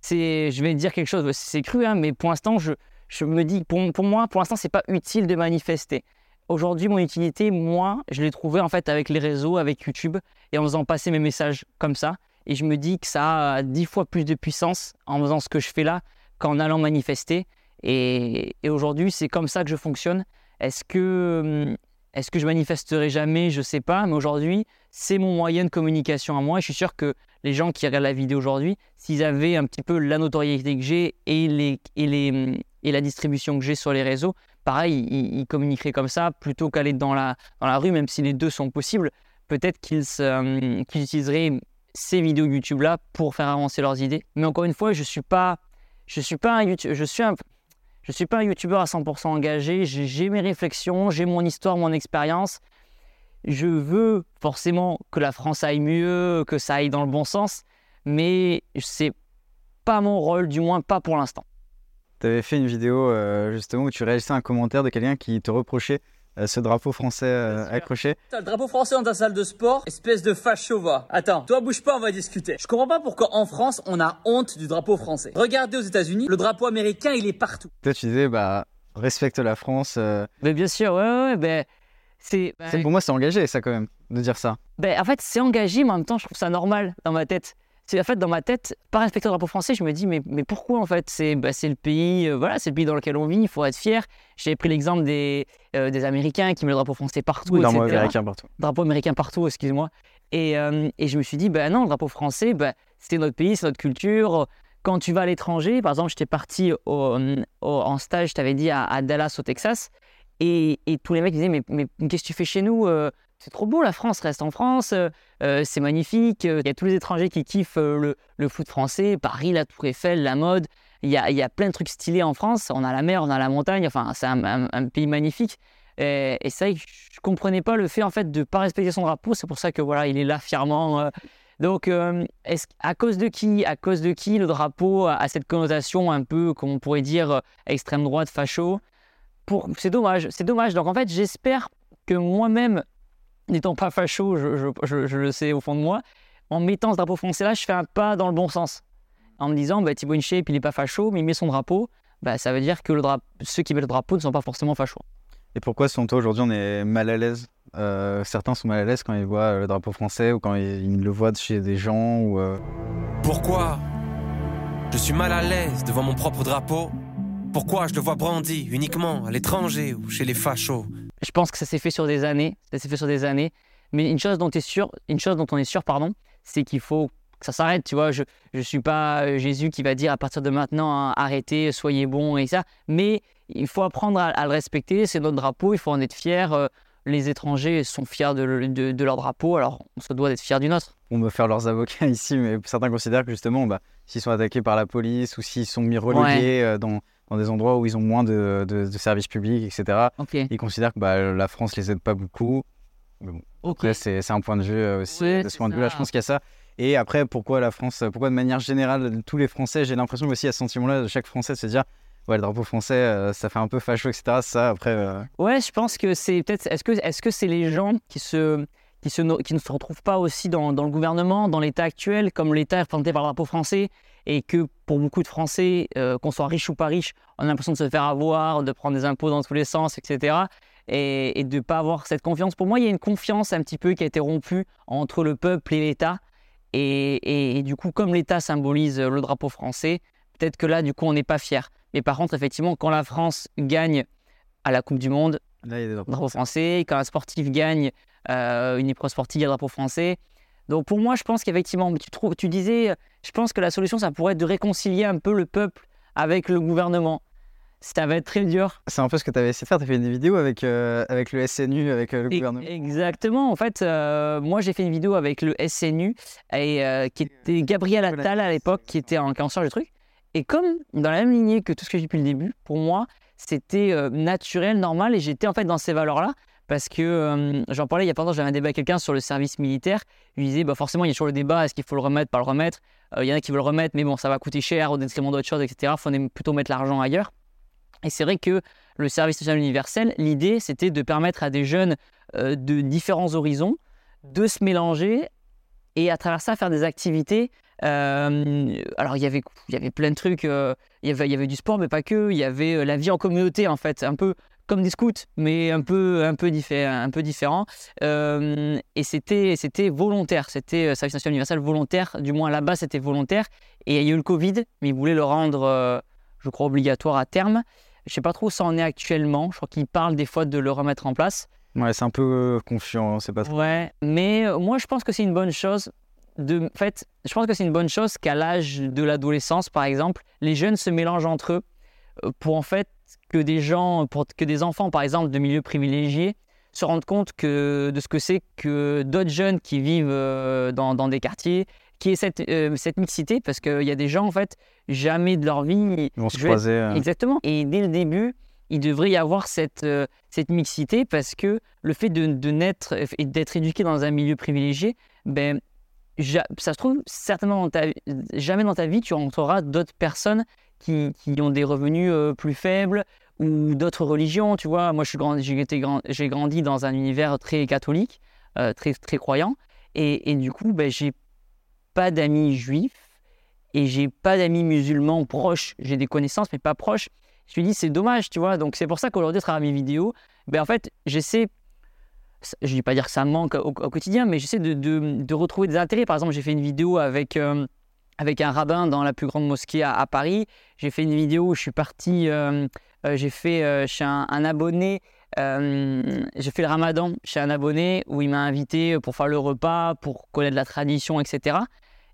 Speaker 1: c'est je vais dire quelque chose, c'est cru hein, mais pour l'instant je, je me dis pour, pour moi pour l'instant c'est pas utile de manifester. Aujourd'hui mon utilité moi je l'ai trouvé en fait avec les réseaux, avec YouTube et en faisant passer mes messages comme ça et je me dis que ça a dix fois plus de puissance en faisant ce que je fais là qu'en allant manifester et, aujourd'hui c'est comme ça que je fonctionne. Est-ce que hum, est-ce que je manifesterai jamais? Je sais pas, mais aujourd'hui, c'est mon moyen de communication à moi. Et je suis sûr que les gens qui regardent la vidéo aujourd'hui, s'ils avaient un petit peu la notoriété que j'ai et, et la distribution que j'ai sur les réseaux, pareil, ils, ils communiqueraient comme ça plutôt qu'aller dans la, dans la rue, même si les deux sont possibles. peut-être qu'ils qu'ils utiliseraient ces vidéos YouTube là pour faire avancer leurs idées. Mais encore une fois, je suis pas, suis pas un je à 100% engagé. J'ai j'ai mes réflexions, j'ai mon histoire, mon expérience. Je veux forcément que la France aille mieux, que ça aille dans le bon sens, mais c'est pas mon rôle, du moins pas pour l'instant.
Speaker 2: Tu avais fait une vidéo euh, justement où tu réalisais un commentaire de quelqu'un qui te reprochait euh, ce drapeau français euh, accroché.
Speaker 4: T'as le drapeau français dans ta salle de sport, espèce de facho va. Attends, toi bouge pas, on va discuter. Je comprends pas pourquoi en France on a honte du drapeau français. Regardez aux États-Unis, le drapeau américain il est partout.
Speaker 2: Toi, tu disais, bah, respecte la France. euh,
Speaker 1: Mais bien sûr, ouais, ouais, ouais, ben, c'est. ben,
Speaker 2: c'est- Pour moi, c'est engagé, ça, quand même, de dire ça.
Speaker 1: Ben, en fait, c'est engagé, mais en même temps, je trouve ça normal dans ma tête. C'est en fait dans ma tête, par respecter le drapeau français, je me dis mais, mais pourquoi en fait C'est c'est le pays, euh, voilà, c'est le pays dans lequel on vit, il faut être fier. J'ai pris l'exemple des, euh, des Américains qui mettent le drapeau français partout,
Speaker 2: Oui, le américain partout.
Speaker 1: drapeau américain partout, excuse-moi. Et, euh, et je me suis dit, ben non, le drapeau français, ben, c'est notre pays, c'est notre culture. Quand tu vas à l'étranger, par exemple, j'étais parti au- au- en stage, je t'avais dit, à, à Dallas, au Texas, et, et tous les mecs disaient, mais, mais qu'est-ce que tu fais chez nous C'est trop beau, la France, reste en France, euh, euh, c'est magnifique. euh, Il y a tous les étrangers qui kiffent le, foot français, Paris, la Tour Eiffel, la mode. Il y a, plein de trucs stylés en France. On a la mer, on a la montagne, enfin, c'est un- pays magnifique. Et, et c'est vrai je comprenais pas le fait en fait de pas respecter son drapeau. C'est pour ça que voilà, il est là fièrement. Donc, à cause de qui, à cause de qui le drapeau a, cette connotation un peu, comme on pourrait dire, extrême droite, facho? C'est dommage, c'est dommage. Donc en fait, j'espère que moi-même, n'étant pas facho, je, je- je- je le sais au fond de moi, en mettant ce drapeau français là, je fais un pas dans le bon sens. En me disant, bah, Thibaut InShape, il n'est pas facho, mais il met son drapeau. Bah, ça veut dire que le ceux qui mettent le drapeau ne sont pas forcément fachos.
Speaker 2: Et pourquoi, selon toi, aujourd'hui, on est mal à l'aise Euh, Certains sont mal à l'aise quand ils voient le drapeau français ou quand ils, ils le voient chez des gens ou. euh,
Speaker 6: Pourquoi je suis mal à l'aise devant mon propre drapeau? Pourquoi je le vois brandi uniquement à l'étranger ou chez les fachos?
Speaker 1: Je pense que ça s'est fait sur des années. Ça s'est fait sur des années. Mais une chose dont, es sûr, une chose dont on est sûr, pardon, c'est qu'il faut que ça s'arrête. Tu vois, je ne suis pas euh, Jésus qui va dire à partir de maintenant, hein, arrêtez, soyez bons et ça. Mais il faut apprendre à, le respecter. C'est notre drapeau. Il faut en être fier. Euh, les étrangers sont fiers de, le- de- de leur drapeau. Alors, on se doit d'être fier du nôtre.
Speaker 2: on va faire leurs avocats ici, mais certains considèrent que justement, bah, s'ils sont attaqués par la police ou s'ils sont mis relégués euh, dans, dans des endroits où ils ont moins de, de- services publics, etc., ils considèrent que bah, la France les aide pas beaucoup. C'est c'est un point de vue euh, aussi. De ce point de vue-là, je pense qu'il y a ça. Et après, pourquoi la France Pourquoi de manière générale, tous les Français, j'ai l'impression aussi à ce sentiment-là de chaque Français de se dire Ouais, le drapeau français, euh, ça fait un peu facho, etc. Ça, après. euh,
Speaker 1: Ouais, je pense que c'est peut-être. Est-ce que est-ce que c'est les gens qui se qui se qui ne se retrouvent pas aussi dans, le gouvernement, dans l'État actuel, comme l'État est représenté par le drapeau français, et que pour beaucoup de Français, euh, qu'on soit riche ou pas riche, on a l'impression de se faire avoir, de prendre des impôts dans tous les sens, etc. Et, de ne pas avoir cette confiance? Pour moi, il y a une confiance un petit peu qui a été rompue entre le peuple et l'État. Et, et- et du coup, comme l'État symbolise le drapeau français, peut-être que là, du coup, on n'est pas fier. Mais par contre, effectivement, quand la France gagne à la Coupe du Monde,
Speaker 2: Là, il y a des drapeaux.
Speaker 1: drapeau français. Quand un sportif gagne euh, une épreuve sportive, il y a drapeau français. Donc pour moi, je pense qu'effectivement, tu, tu disais, je pense que la solution, ça pourrait être de réconcilier un peu le peuple avec le gouvernement. Ça va être très dur.
Speaker 2: C'est un peu ce que tu avais essayé de faire. Tu as fait des vidéos avec, euh, avec le SNU, avec euh, le
Speaker 1: Et-
Speaker 2: gouvernement.
Speaker 1: Exactement. En fait, moi, j'ai fait une vidéo avec le SNU, et, qui était Gabriel Attal à l'époque, qui était en, charge du truc. Et comme dans la même lignée que tout ce que j'ai depuis le début, pour moi, c'était euh, naturel, normal, et j'étais en fait dans ces valeurs-là. Parce que j'en parlais il y a pas longtemps, j'avais un débat avec quelqu'un sur le service militaire. Je lui disais, bah forcément, il y a toujours le débat est-ce qu'il faut le remettre, pas le remettre? Euh, Il y en a qui veulent le remettre, mais bon, ça va coûter cher au détriment d'autres choses, etc. Il faut plutôt mettre l'argent ailleurs. Et c'est vrai que le service national universel, l'idée, c'était de permettre à des jeunes euh, de différents horizons de se mélanger et à travers ça faire des activités. Euh, alors il y avait il y avait plein de trucs. euh, il, y avait, il y avait du sport, mais pas que. Il y avait la vie en communauté en fait, un peu comme des scouts, mais un peu un peu, diffé- un peu différent. Euh, et c'était c'était volontaire. C'était service national universel volontaire. Du moins là-bas c'était volontaire. Et il y a eu le Covid, mais ils voulaient le rendre, je crois, obligatoire à terme. Je sais pas trop où ça en est actuellement. Je crois qu'ils parlent des fois de le remettre en place.
Speaker 2: Ouais, c'est un peu confiant, c'est pas trop.
Speaker 1: Ouais, mais moi je pense que c'est une bonne chose. De, en fait, je pense que c'est une bonne chose qu'à l'âge de l'adolescence, par exemple, les jeunes se mélangent entre eux euh, pour en fait que des gens, pour que des enfants, par exemple, de milieux privilégiés, se rendre compte que, de ce que c'est que d'autres jeunes qui vivent euh, dans, dans des quartiers, qui est cette, euh, cette mixité, parce qu'il y a des gens, en fait, jamais de leur vie.
Speaker 2: Ils vont se
Speaker 1: vais-
Speaker 2: croiser. euh,
Speaker 1: Exactement. Et dès le début, il devrait y avoir cette, euh, cette mixité parce que le fait de, de naître et d'être éduqué dans un milieu privilégié, ben, ça se trouve, certainement, dans ta, jamais dans ta vie, tu rencontreras d'autres personnes qui, ont des revenus euh, plus faibles ou d'autres religions. Tu vois, moi, j'ai grandi dans un univers très catholique, euh, très, très croyant. Et, et du coup, ben, j'ai pas d'amis juifs et j'ai pas d'amis musulmans proches. J'ai des connaissances, mais pas proches. Je me dis, c'est dommage, tu vois. Donc, c'est pour ça qu'aujourd'hui, à travers mes vidéos, ben, en fait, j'essaie. Je ne vais pas dire que ça me manque au, quotidien, mais j'essaie de, retrouver des intérêts. Par exemple, j'ai fait une vidéo avec, euh, avec un rabbin dans la plus grande mosquée à, Paris. J'ai fait une vidéo où je suis parti. euh, euh, j'ai fait chez un, abonné. j'ai fait le ramadan chez un abonné où il m'a invité pour faire le repas, pour connaître la tradition, etc.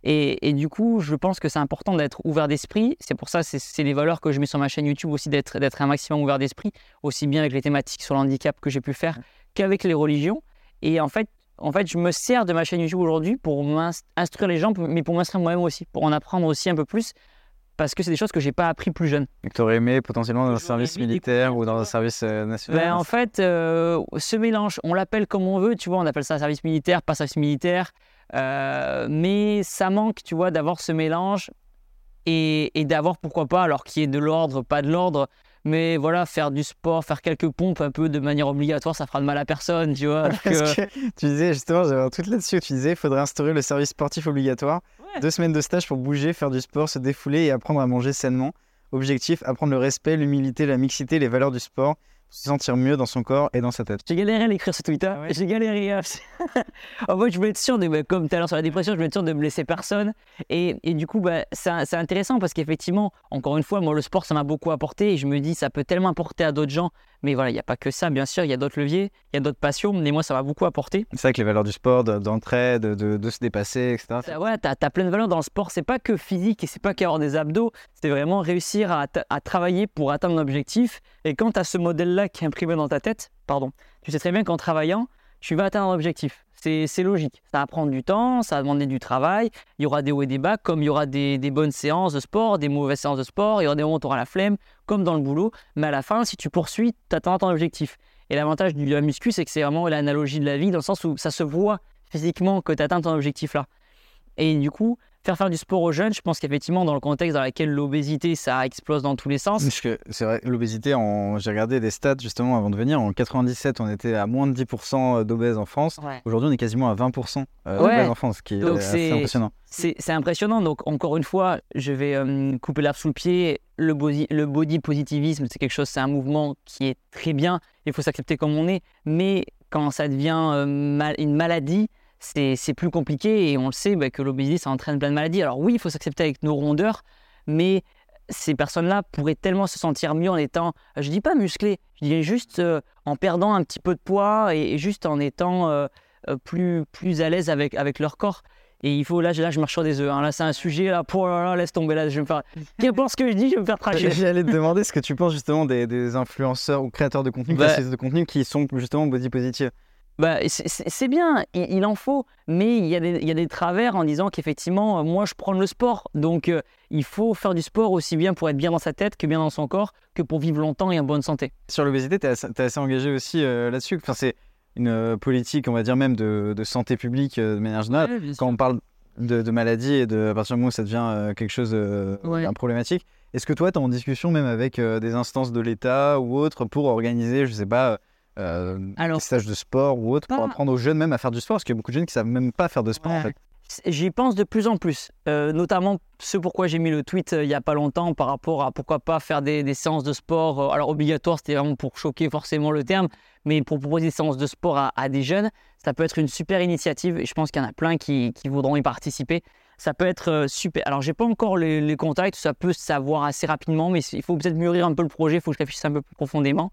Speaker 1: Et, du coup, je pense que c'est important d'être ouvert d'esprit. C'est pour ça, c'est- les valeurs que je mets sur ma chaîne YouTube aussi, d'être un maximum ouvert d'esprit, aussi bien avec les thématiques sur le handicap que j'ai pu faire qu'avec les religions. Et en fait, en fait, je me sers de ma chaîne YouTube aujourd'hui pour instruire les gens, mais pour m'instruire moi-même aussi, pour en apprendre aussi un peu plus, parce que c'est des choses que j'ai pas appris plus jeune.
Speaker 2: que tu aurais aimé potentiellement dans un service militaire ou dans un service euh, national.
Speaker 1: Ben, en fait, euh, ce mélange, on l'appelle comme on veut, tu vois, on appelle ça service militaire, pas service militaire, euh, mais ça manque, tu vois, d'avoir ce mélange et, et d'avoir, pourquoi pas, alors qu'il y ait de l'ordre, pas de l'ordre, mais voilà, faire du sport, faire quelques pompes un peu de manière obligatoire, ça fera de mal à personne, tu vois. donc, euh,
Speaker 2: que tu disais justement, j'avais un tweet là-dessus tu disais il faudrait instaurer le service sportif obligatoire.
Speaker 1: Ouais.
Speaker 2: Deux semaines de stage pour bouger, faire du sport, se défouler et apprendre à manger sainement. Objectif apprendre le respect, l'humilité, la mixité, les valeurs du sport, se sentir mieux dans son corps et dans sa tête.
Speaker 1: J'ai galéré à l'écrire ce tweet. hein.
Speaker 2: Ah ouais
Speaker 1: J'ai galéré. à- en fait, je voulais être sûr, de, bah, comme tout à l'heure sur la dépression, je voulais être sûr de me laisser personne. Et, et du coup, bah, c'est c'est intéressant parce qu'effectivement, encore une fois, moi, le sport, ça m'a beaucoup apporté. Et je me dis, ça peut tellement apporter à d'autres gens. Mais voilà, il n'y a pas que ça, bien sûr. Il y a d'autres leviers, il y a d'autres passions. Mais moi, ça m'a beaucoup apporté.
Speaker 2: C'est vrai que les valeurs du sport, de- d'entraide, de, de, de se dépasser, etc.
Speaker 1: Ça, Ouais, t'as as plein de valeurs dans le sport. C'est pas que physique et c'est pas qu'avoir des abdos. C'est vraiment réussir à, travailler pour atteindre un objectif. Et quand tu as ce modèle-là qui est imprimé dans ta tête, pardon, tu sais très bien qu'en travaillant, tu vas atteindre un objectif. C'est logique. Ça va prendre du temps, ça va demander du travail. Il y aura des hauts et des bas, comme il y aura des, bonnes séances de sport, des mauvaises séances de sport. Il y aura des moments où tu auras la flemme, comme dans le boulot. Mais à la fin, si tu poursuis, tu atteins ton objectif. Et l'avantage la muscu, c'est que c'est vraiment l'analogie de la vie, dans le sens où ça se voit physiquement que tu atteins ton objectif là. Et du coup, faire faire du sport aux jeunes, je pense qu'effectivement, dans le contexte dans lequel l'obésité, ça explose dans tous les sens.
Speaker 2: Parce que c'est vrai, l'obésité, en... j'ai regardé des stats justement avant de venir. En 97, on était à moins de 10% d'obèses en France.
Speaker 1: Ouais.
Speaker 2: Aujourd'hui, on est quasiment à 20% euh,
Speaker 1: Ouais.
Speaker 2: d'obèses en France, ce qui est
Speaker 1: Donc,
Speaker 2: assez impressionnant.
Speaker 1: C'est impressionnant. Donc, encore une fois, je vais euh, couper l'herbe sous le pied. Le body, le body positivisme, c'est quelque chose, c'est un mouvement qui est très bien. Il faut s'accepter comme on est. Mais quand ça devient euh, mal- une maladie, c'est plus compliqué. Et on le sait bah, que l'obésité, ça entraîne plein de maladies. Alors, oui, il faut s'accepter avec nos rondeurs. Mais ces personnes-là pourraient tellement se sentir mieux en étant, je dis pas musclé, je dis juste euh, en perdant un petit peu de poids et, et juste en étant euh, euh, plus, plus à l'aise avec, avec leur corps. Et il faut, là, je- là, je marche sur des œufs. hein. Là, c'est un sujet, là, pour, là, là, laisse tomber, là, je vais me faire. Que je dis, je vais me faire tracher.
Speaker 2: J'allais te demander ce que tu penses justement des, des influenceurs ou créateurs de contenu,
Speaker 1: Bah-
Speaker 2: de contenu qui sont justement body positifs.
Speaker 1: Bah, c'est- bien, il, il en faut, mais il y, a des, il y a des travers en disant qu'effectivement, euh, moi, je prends le sport. Donc, euh, il faut faire du sport aussi bien pour être bien dans sa tête que bien dans son corps, que pour vivre longtemps et en bonne santé.
Speaker 2: Sur l'obésité, tu es, assez engagé aussi euh, là-dessus. Enfin, c'est une euh, politique, on va dire même, de, de santé publique euh, de manière générale. Quand on parle de, de maladie et de, à partir du moment où ça devient euh, quelque chose euh,
Speaker 1: Ouais.
Speaker 2: un problématique, est-ce que toi, tu es en discussion même avec euh, des instances de l'État ou autres pour organiser, je sais pas, euh,
Speaker 1: Alors,
Speaker 2: des stages de sport ou autres, pour apprendre aux jeunes même à faire du sport Parce qu'il y a beaucoup de jeunes qui savent même pas faire de sport en fait.
Speaker 1: J'y pense de plus en plus, euh, notamment ce pourquoi j'ai mis le tweet euh, il n'y a pas longtemps par rapport à pourquoi pas faire des, des séances de sport. euh, alors obligatoire, c'était vraiment pour choquer forcément le terme, mais pour proposer des séances de sport à, à des jeunes, ça peut être une super initiative et je pense qu'il y en a plein qui, qui voudront y participer. Ça peut être super. Alors j'ai pas encore les, les contacts, ça peut se savoir assez rapidement, mais il faut peut-être mûrir un peu le projet, il faut que je réfléchisse un peu plus profondément.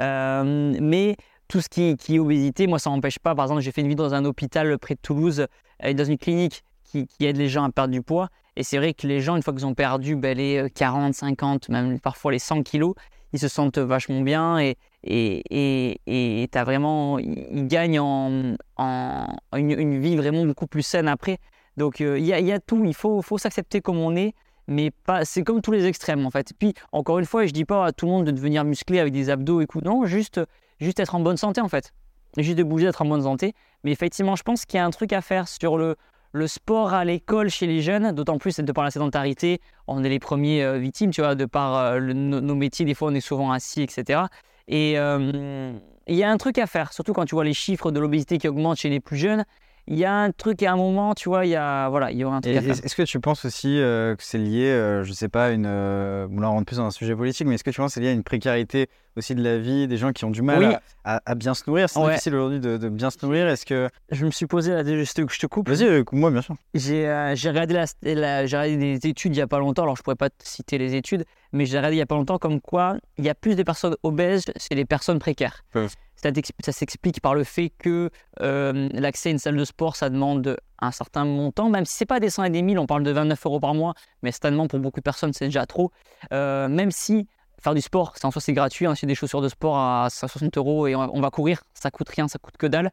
Speaker 1: Euh, mais tout ce qui, est obésité, moi, ça m'empêche pas. Par exemple, j'ai fait une vidéo dans un hôpital près de Toulouse, euh, dans une clinique qui, aide les gens à perdre du poids. Et c'est vrai que les gens, une fois qu'ils ont perdu ben, les euh, 40, 50, même parfois les 100 kilos, ils se sentent vachement bien et t'as vraiment ils gagnent en, en une, vie vraiment beaucoup plus saine après. Donc euh, il y, a, tout, il faut s'accepter comme on est, mais pas c'est comme tous les extrêmes en fait. Puis encore une fois, je dis pas à tout le monde de devenir musclé avec des abdos et non, juste juste être en bonne santé en fait. Juste de bouger, être en bonne santé. Mais effectivement, je pense qu'il y a un truc à faire sur le le sport à l'école chez les jeunes, d'autant plus de par la sédentarité, on est les premiers euh, victimes, tu vois, de par euh, le- nos, nos métiers, des fois on est souvent assis, etc. Et euh, il y a un truc à faire, surtout quand tu vois les chiffres de l'obésité qui augmentent chez les plus jeunes. Il y a un truc à un moment, tu vois, il y a voilà, il y aura un truc
Speaker 2: Est-ce que tu penses aussi euh, que c'est lié, euh, je sais pas, une. euh, on rentre plus dans un sujet politique, mais est-ce que tu penses que c'est lié à une précarité aussi de la vie, des gens qui ont du mal
Speaker 1: Oui.
Speaker 2: à, à- à bien se nourrir? C'est
Speaker 1: Ouais.
Speaker 2: difficile aujourd'hui de, de bien se nourrir. Est-ce que.
Speaker 1: Je me suis posé là, je te, je te coupe.
Speaker 2: Vas-y, euh, moi, bien sûr.
Speaker 1: J'ai euh, regardé, la, la- j'ai regardé des études il y a pas longtemps, alors je pourrais pas te citer les études, mais j'ai regardé il y a pas longtemps comme quoi il y a plus de personnes obèses chez les personnes précaires.
Speaker 2: Ouais.
Speaker 1: Ça, ça s'explique par le fait que euh, l'accès à une salle de sport, ça demande un certain montant, même si c'est pas des 100 et des 1000, on parle de 29 euros par mois, mais certainement pour beaucoup de personnes c'est déjà trop. Euh, même si faire du sport, en soi c'est gratuit, hein, c'est des chaussures de sport à 60 euros et on, va courir, ça coûte rien, ça coûte que dalle.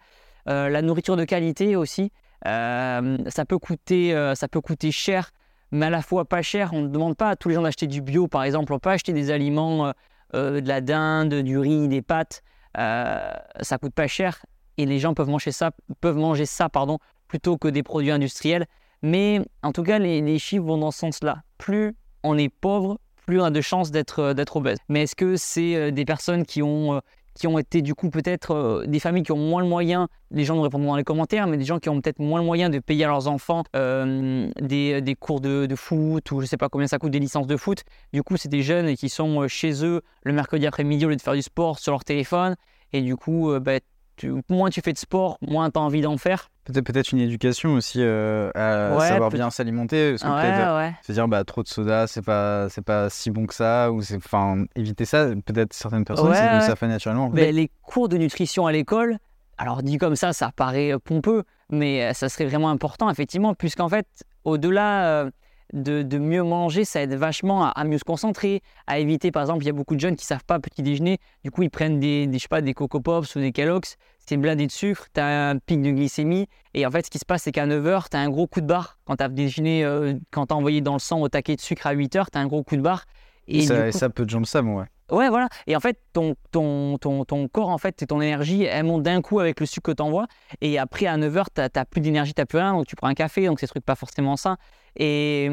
Speaker 1: Euh, la nourriture de qualité aussi, ça, peut coûter, ça peut coûter cher, mais à la fois pas cher. On ne demande pas à tous les gens d'acheter du bio, par exemple. On peut acheter des aliments, de la dinde, du riz, des pâtes. Euh, ça coûte pas cher et les gens peuvent manger ça, peuvent manger ça pardon, plutôt que des produits industriels. Mais en tout cas, les, les chiffres vont dans ce sens-là. Plus on est pauvre, plus on a de chances d'être euh, obèse. Mais est-ce que c'est euh, des personnes qui ont, qui ont été du coup peut-être euh, des familles qui ont moins le moyen, les gens nous répondront dans les commentaires, mais des gens qui ont peut-être moins le moyen de payer à leurs enfants euh, des, cours de, foot ou je sais pas combien ça coûte des licences de foot. Du coup, c'est des jeunes qui sont euh, chez eux le mercredi après-midi au lieu de faire du sport sur leur téléphone. Et du coup, bah, tu- moins tu fais de sport, moins tu as envie d'en faire.
Speaker 2: Peut-être une éducation aussi euh, à
Speaker 1: Ouais,
Speaker 2: savoir bien s'alimenter. Que
Speaker 1: Ouais, ouais.
Speaker 2: se dire, bah, trop de soda, c'est pas, c'est pas si bon que ça. Ou c'est. Enfin, éviter ça. Peut-être certaines personnes, ça fait naturellement.
Speaker 1: Ben, les cours de nutrition à l'école, alors dit comme ça, ça paraît pompeux, mais euh, ça serait vraiment important, effectivement, puisqu'en fait, au-delà euh, de, de mieux manger, ça aide vachement à, à mieux se concentrer, à éviter, par exemple, il y a beaucoup de jeunes qui savent pas petit déjeuner, du coup, ils prennent des, des, je sais pas, des Coco Pops ou des Kellogg's, c'est blindé de sucre, tu as un pic de glycémie, et en fait, ce qui se passe, c'est qu'à 9h, tu as un gros coup de barre. Quand tu as déjeuné, euh, quand tu envoyé dans le sang au taquet de sucre à 8h, tu as un gros coup de barre. Et
Speaker 2: ça,
Speaker 1: du
Speaker 2: et
Speaker 1: coup-
Speaker 2: ça, peu de gens le savent, ouais.
Speaker 1: Ouais, voilà. Et en fait, ton, ton, ton, ton corps, en fait, et ton énergie, elle monte d'un coup avec le sucre que tu envoies. Et après, à 9h, tu n'as plus d'énergie, tu plus rien. Donc, tu prends un café. Donc, c'est trucs pas forcément sains. Et,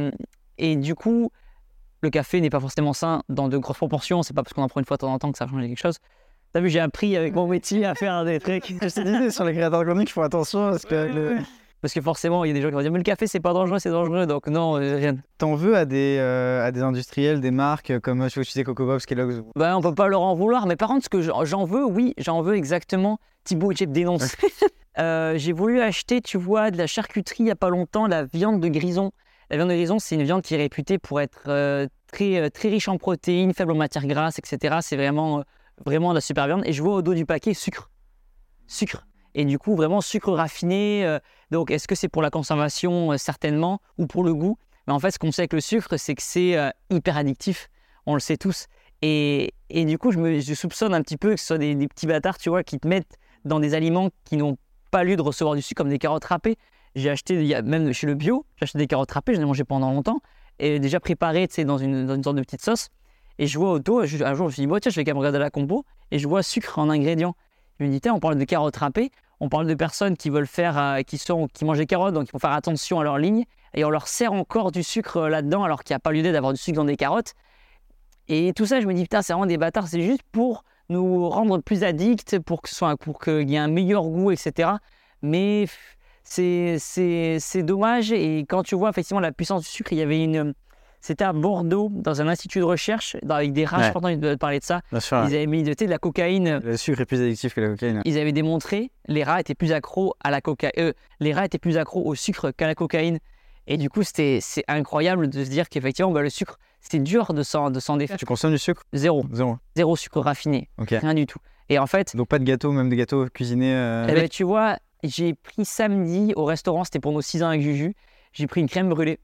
Speaker 1: et du coup, le café n'est pas forcément sain dans de grosses proportions. C'est pas parce qu'on en prend une fois de temps en temps que ça va changer quelque chose. T'as vu, j'ai appris avec mon métier à faire des trucs.
Speaker 2: Je sur les créateurs contenu, qu'il faut attention parce que le-
Speaker 1: Parce que forcément, il y a des gens qui vont dire, mais le café, c'est pas dangereux, c'est dangereux. Donc, non, euh, rien.
Speaker 2: T'en veux à des, euh, à des industriels, des marques euh, comme, je sais Coco Pops, Kellogg's
Speaker 1: Ben, on peut pas leur en vouloir, mais par contre, ce que j'en veux, oui, j'en veux exactement. Thibaut et Jeff dénoncent. Euh, J'ai voulu acheter, tu vois, de la charcuterie il y a pas longtemps, la viande de grison. La viande de grison, c'est une viande qui est réputée pour être euh, très, euh, très riche en protéines, faible en matières grasses, etc. C'est vraiment, euh, vraiment de la super viande. Et je vois au dos du paquet sucre. Sucre. Et du coup, vraiment sucre raffiné. euh, donc, est-ce que c'est pour la consommation Euh, Certainement. Ou pour le goût? Mais en fait, ce qu'on sait avec le sucre, c'est que c'est euh, hyper addictif. On le sait tous. Et, et du coup, je, me, je soupçonne un petit peu que ce soit des, petits bâtards, tu vois, qui te mettent dans des aliments qui n'ont pas lieu de recevoir du sucre, comme des carottes râpées. J'ai acheté, même chez le bio, j'ai acheté des carottes râpées, j'en ai mangé pendant longtemps, et déjà préparées, tu sais, dans une, dans une sorte de petite sauce. Et je vois au dos, je- un jour, je me suis dit, bon, tiens, je vais quand même regarder la compo, et je vois sucre en ingrédients. On parle de carottes râpées, on parle de personnes qui veulent faire, euh, qui, sont, qui mangent des carottes, donc ils vont faire attention à leur ligne, et on leur sert encore du sucre euh, là-dedans, alors qu'il n'y a pas lieu d'avoir du sucre dans des carottes. Et tout ça, je me dis, putain, c'est vraiment des bâtards, c'est juste pour nous rendre plus addicts, pour qu'il y ait un meilleur goût, etc. Mais c'est dommage. Et quand tu vois effectivement la puissance du sucre, il y avait une. C'était à Bordeaux, dans un institut de recherche, dans- avec des rats,
Speaker 2: Ouais.
Speaker 1: je parler de ça.
Speaker 2: Bien sûr.
Speaker 1: Ils avaient mis de, la cocaïne.
Speaker 2: Le sucre est plus addictif que la cocaïne.
Speaker 1: Ils avaient démontré les rats étaient plus accros à la cocaïne. les rats étaient plus accros au sucre qu'à la cocaïne. Et du coup, c'est incroyable de se dire qu'effectivement, bah, le sucre, c'est dur de s'en, défaire.
Speaker 2: Tu consommes du sucre?
Speaker 1: Zéro.
Speaker 2: Zéro.
Speaker 1: Zéro sucre raffiné. Rien du tout. Et en fait,
Speaker 2: Donc pas de gâteau, même des gâteaux cuisinés. euh,
Speaker 1: eh ben, tu vois, j'ai pris samedi au restaurant, c'était pour nos 6 ans avec Juju, j'ai pris une crème brûlée.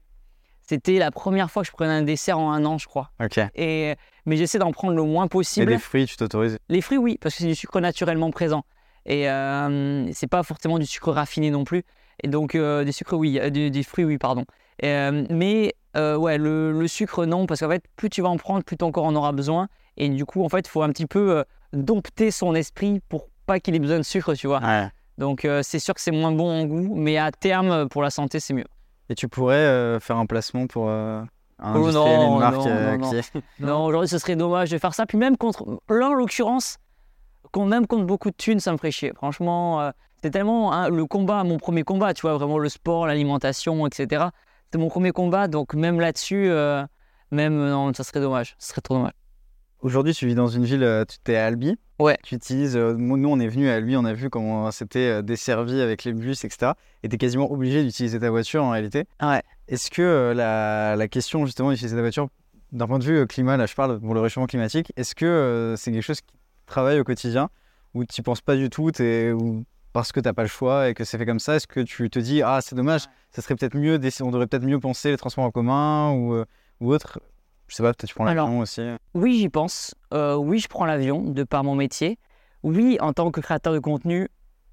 Speaker 1: C'était la première fois que je prenais un dessert en un an, je crois.
Speaker 2: Ok.
Speaker 1: Et, mais j'essaie d'en prendre le moins
Speaker 2: Et
Speaker 1: possible.
Speaker 2: des fruits, tu t'autorises?
Speaker 1: Les fruits, oui, parce que c'est du sucre naturellement présent. Et euh, c'est pas forcément du sucre raffiné non plus. Et donc, euh, des sucres, oui, euh, des, des fruits, oui, pardon. Et, euh, mais, ouais, le, le sucre, non, parce qu'en fait, plus tu vas en prendre, plus ton corps en aura besoin. Et du coup, en fait, il faut un petit peu dompter son esprit pour pas qu'il ait besoin de sucre, tu vois.
Speaker 2: Ouais.
Speaker 1: Donc, c'est sûr que c'est moins bon en goût, mais à terme, pour la santé, c'est mieux.
Speaker 2: Et tu pourrais euh, faire un placement pour euh, un
Speaker 1: Oh non,
Speaker 2: une marque
Speaker 1: non,
Speaker 2: euh,
Speaker 1: non,
Speaker 2: qui est...
Speaker 1: Non, aujourd'hui, ce serait dommage de faire ça. Puis même contre là, en l'occurrence, même contre beaucoup de thunes, ça me ferait chier. Franchement, c'est tellement hein, le combat, mon premier combat, tu vois, vraiment le sport, l'alimentation, etc. C'était mon premier combat, donc même là-dessus, euh, même non, ça serait dommage. Ce serait trop dommage.
Speaker 2: Aujourd'hui, tu vis dans une ville, euh, tu es à Albi.
Speaker 1: Ouais.
Speaker 2: Tu utilises. euh, nous, on est venu à Albi, on a vu comment c'était euh, desservi avec les bus, etc. Et tu es quasiment obligé d'utiliser ta voiture en réalité.
Speaker 1: Ouais.
Speaker 2: Est-ce que euh, la, la question justement d'utiliser ta voiture, d'un point de vue climat, là je parle pour le réchauffement climatique, est-ce que euh, c'est quelque chose qui travaille au quotidien ou tu penses pas du tout ou parce que t'as pas le choix et que c'est fait comme ça Est-ce que tu te dis ah c'est dommage, ça serait peut-être mieux, on devrait peut-être mieux penser les transports en commun ou, ou autre? Je sais pas, peut-être tu prends l'avion aussi.
Speaker 1: Oui, j'y pense. Euh, oui, je prends l'avion de par mon métier. Oui, en tant que créateur de contenu,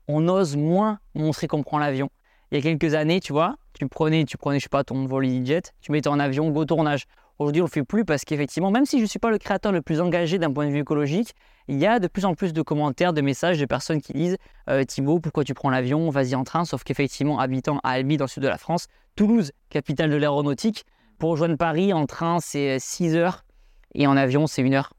Speaker 1: on ose moins montrer qu'on prend l'avion. Il y a quelques années, tu vois, tu prenais, tu prenais, je sais pas, ton vol EasyJet, tu mettais en avion, go tournage. Aujourd'hui, on le fait plus parce qu'effectivement, même si je ne suis pas le créateur le plus engagé d'un point de vue écologique, il y a de plus en plus de commentaires, de messages de personnes qui disent euh, Thibaut, pourquoi tu prends l'avion? Vas-y en train. Sauf qu'effectivement, habitant à Albi, dans le sud de la France, Toulouse, capitale de l'aéronautique, pour rejoindre Paris en train, c'est 6 heures et en avion, c'est 1 heure.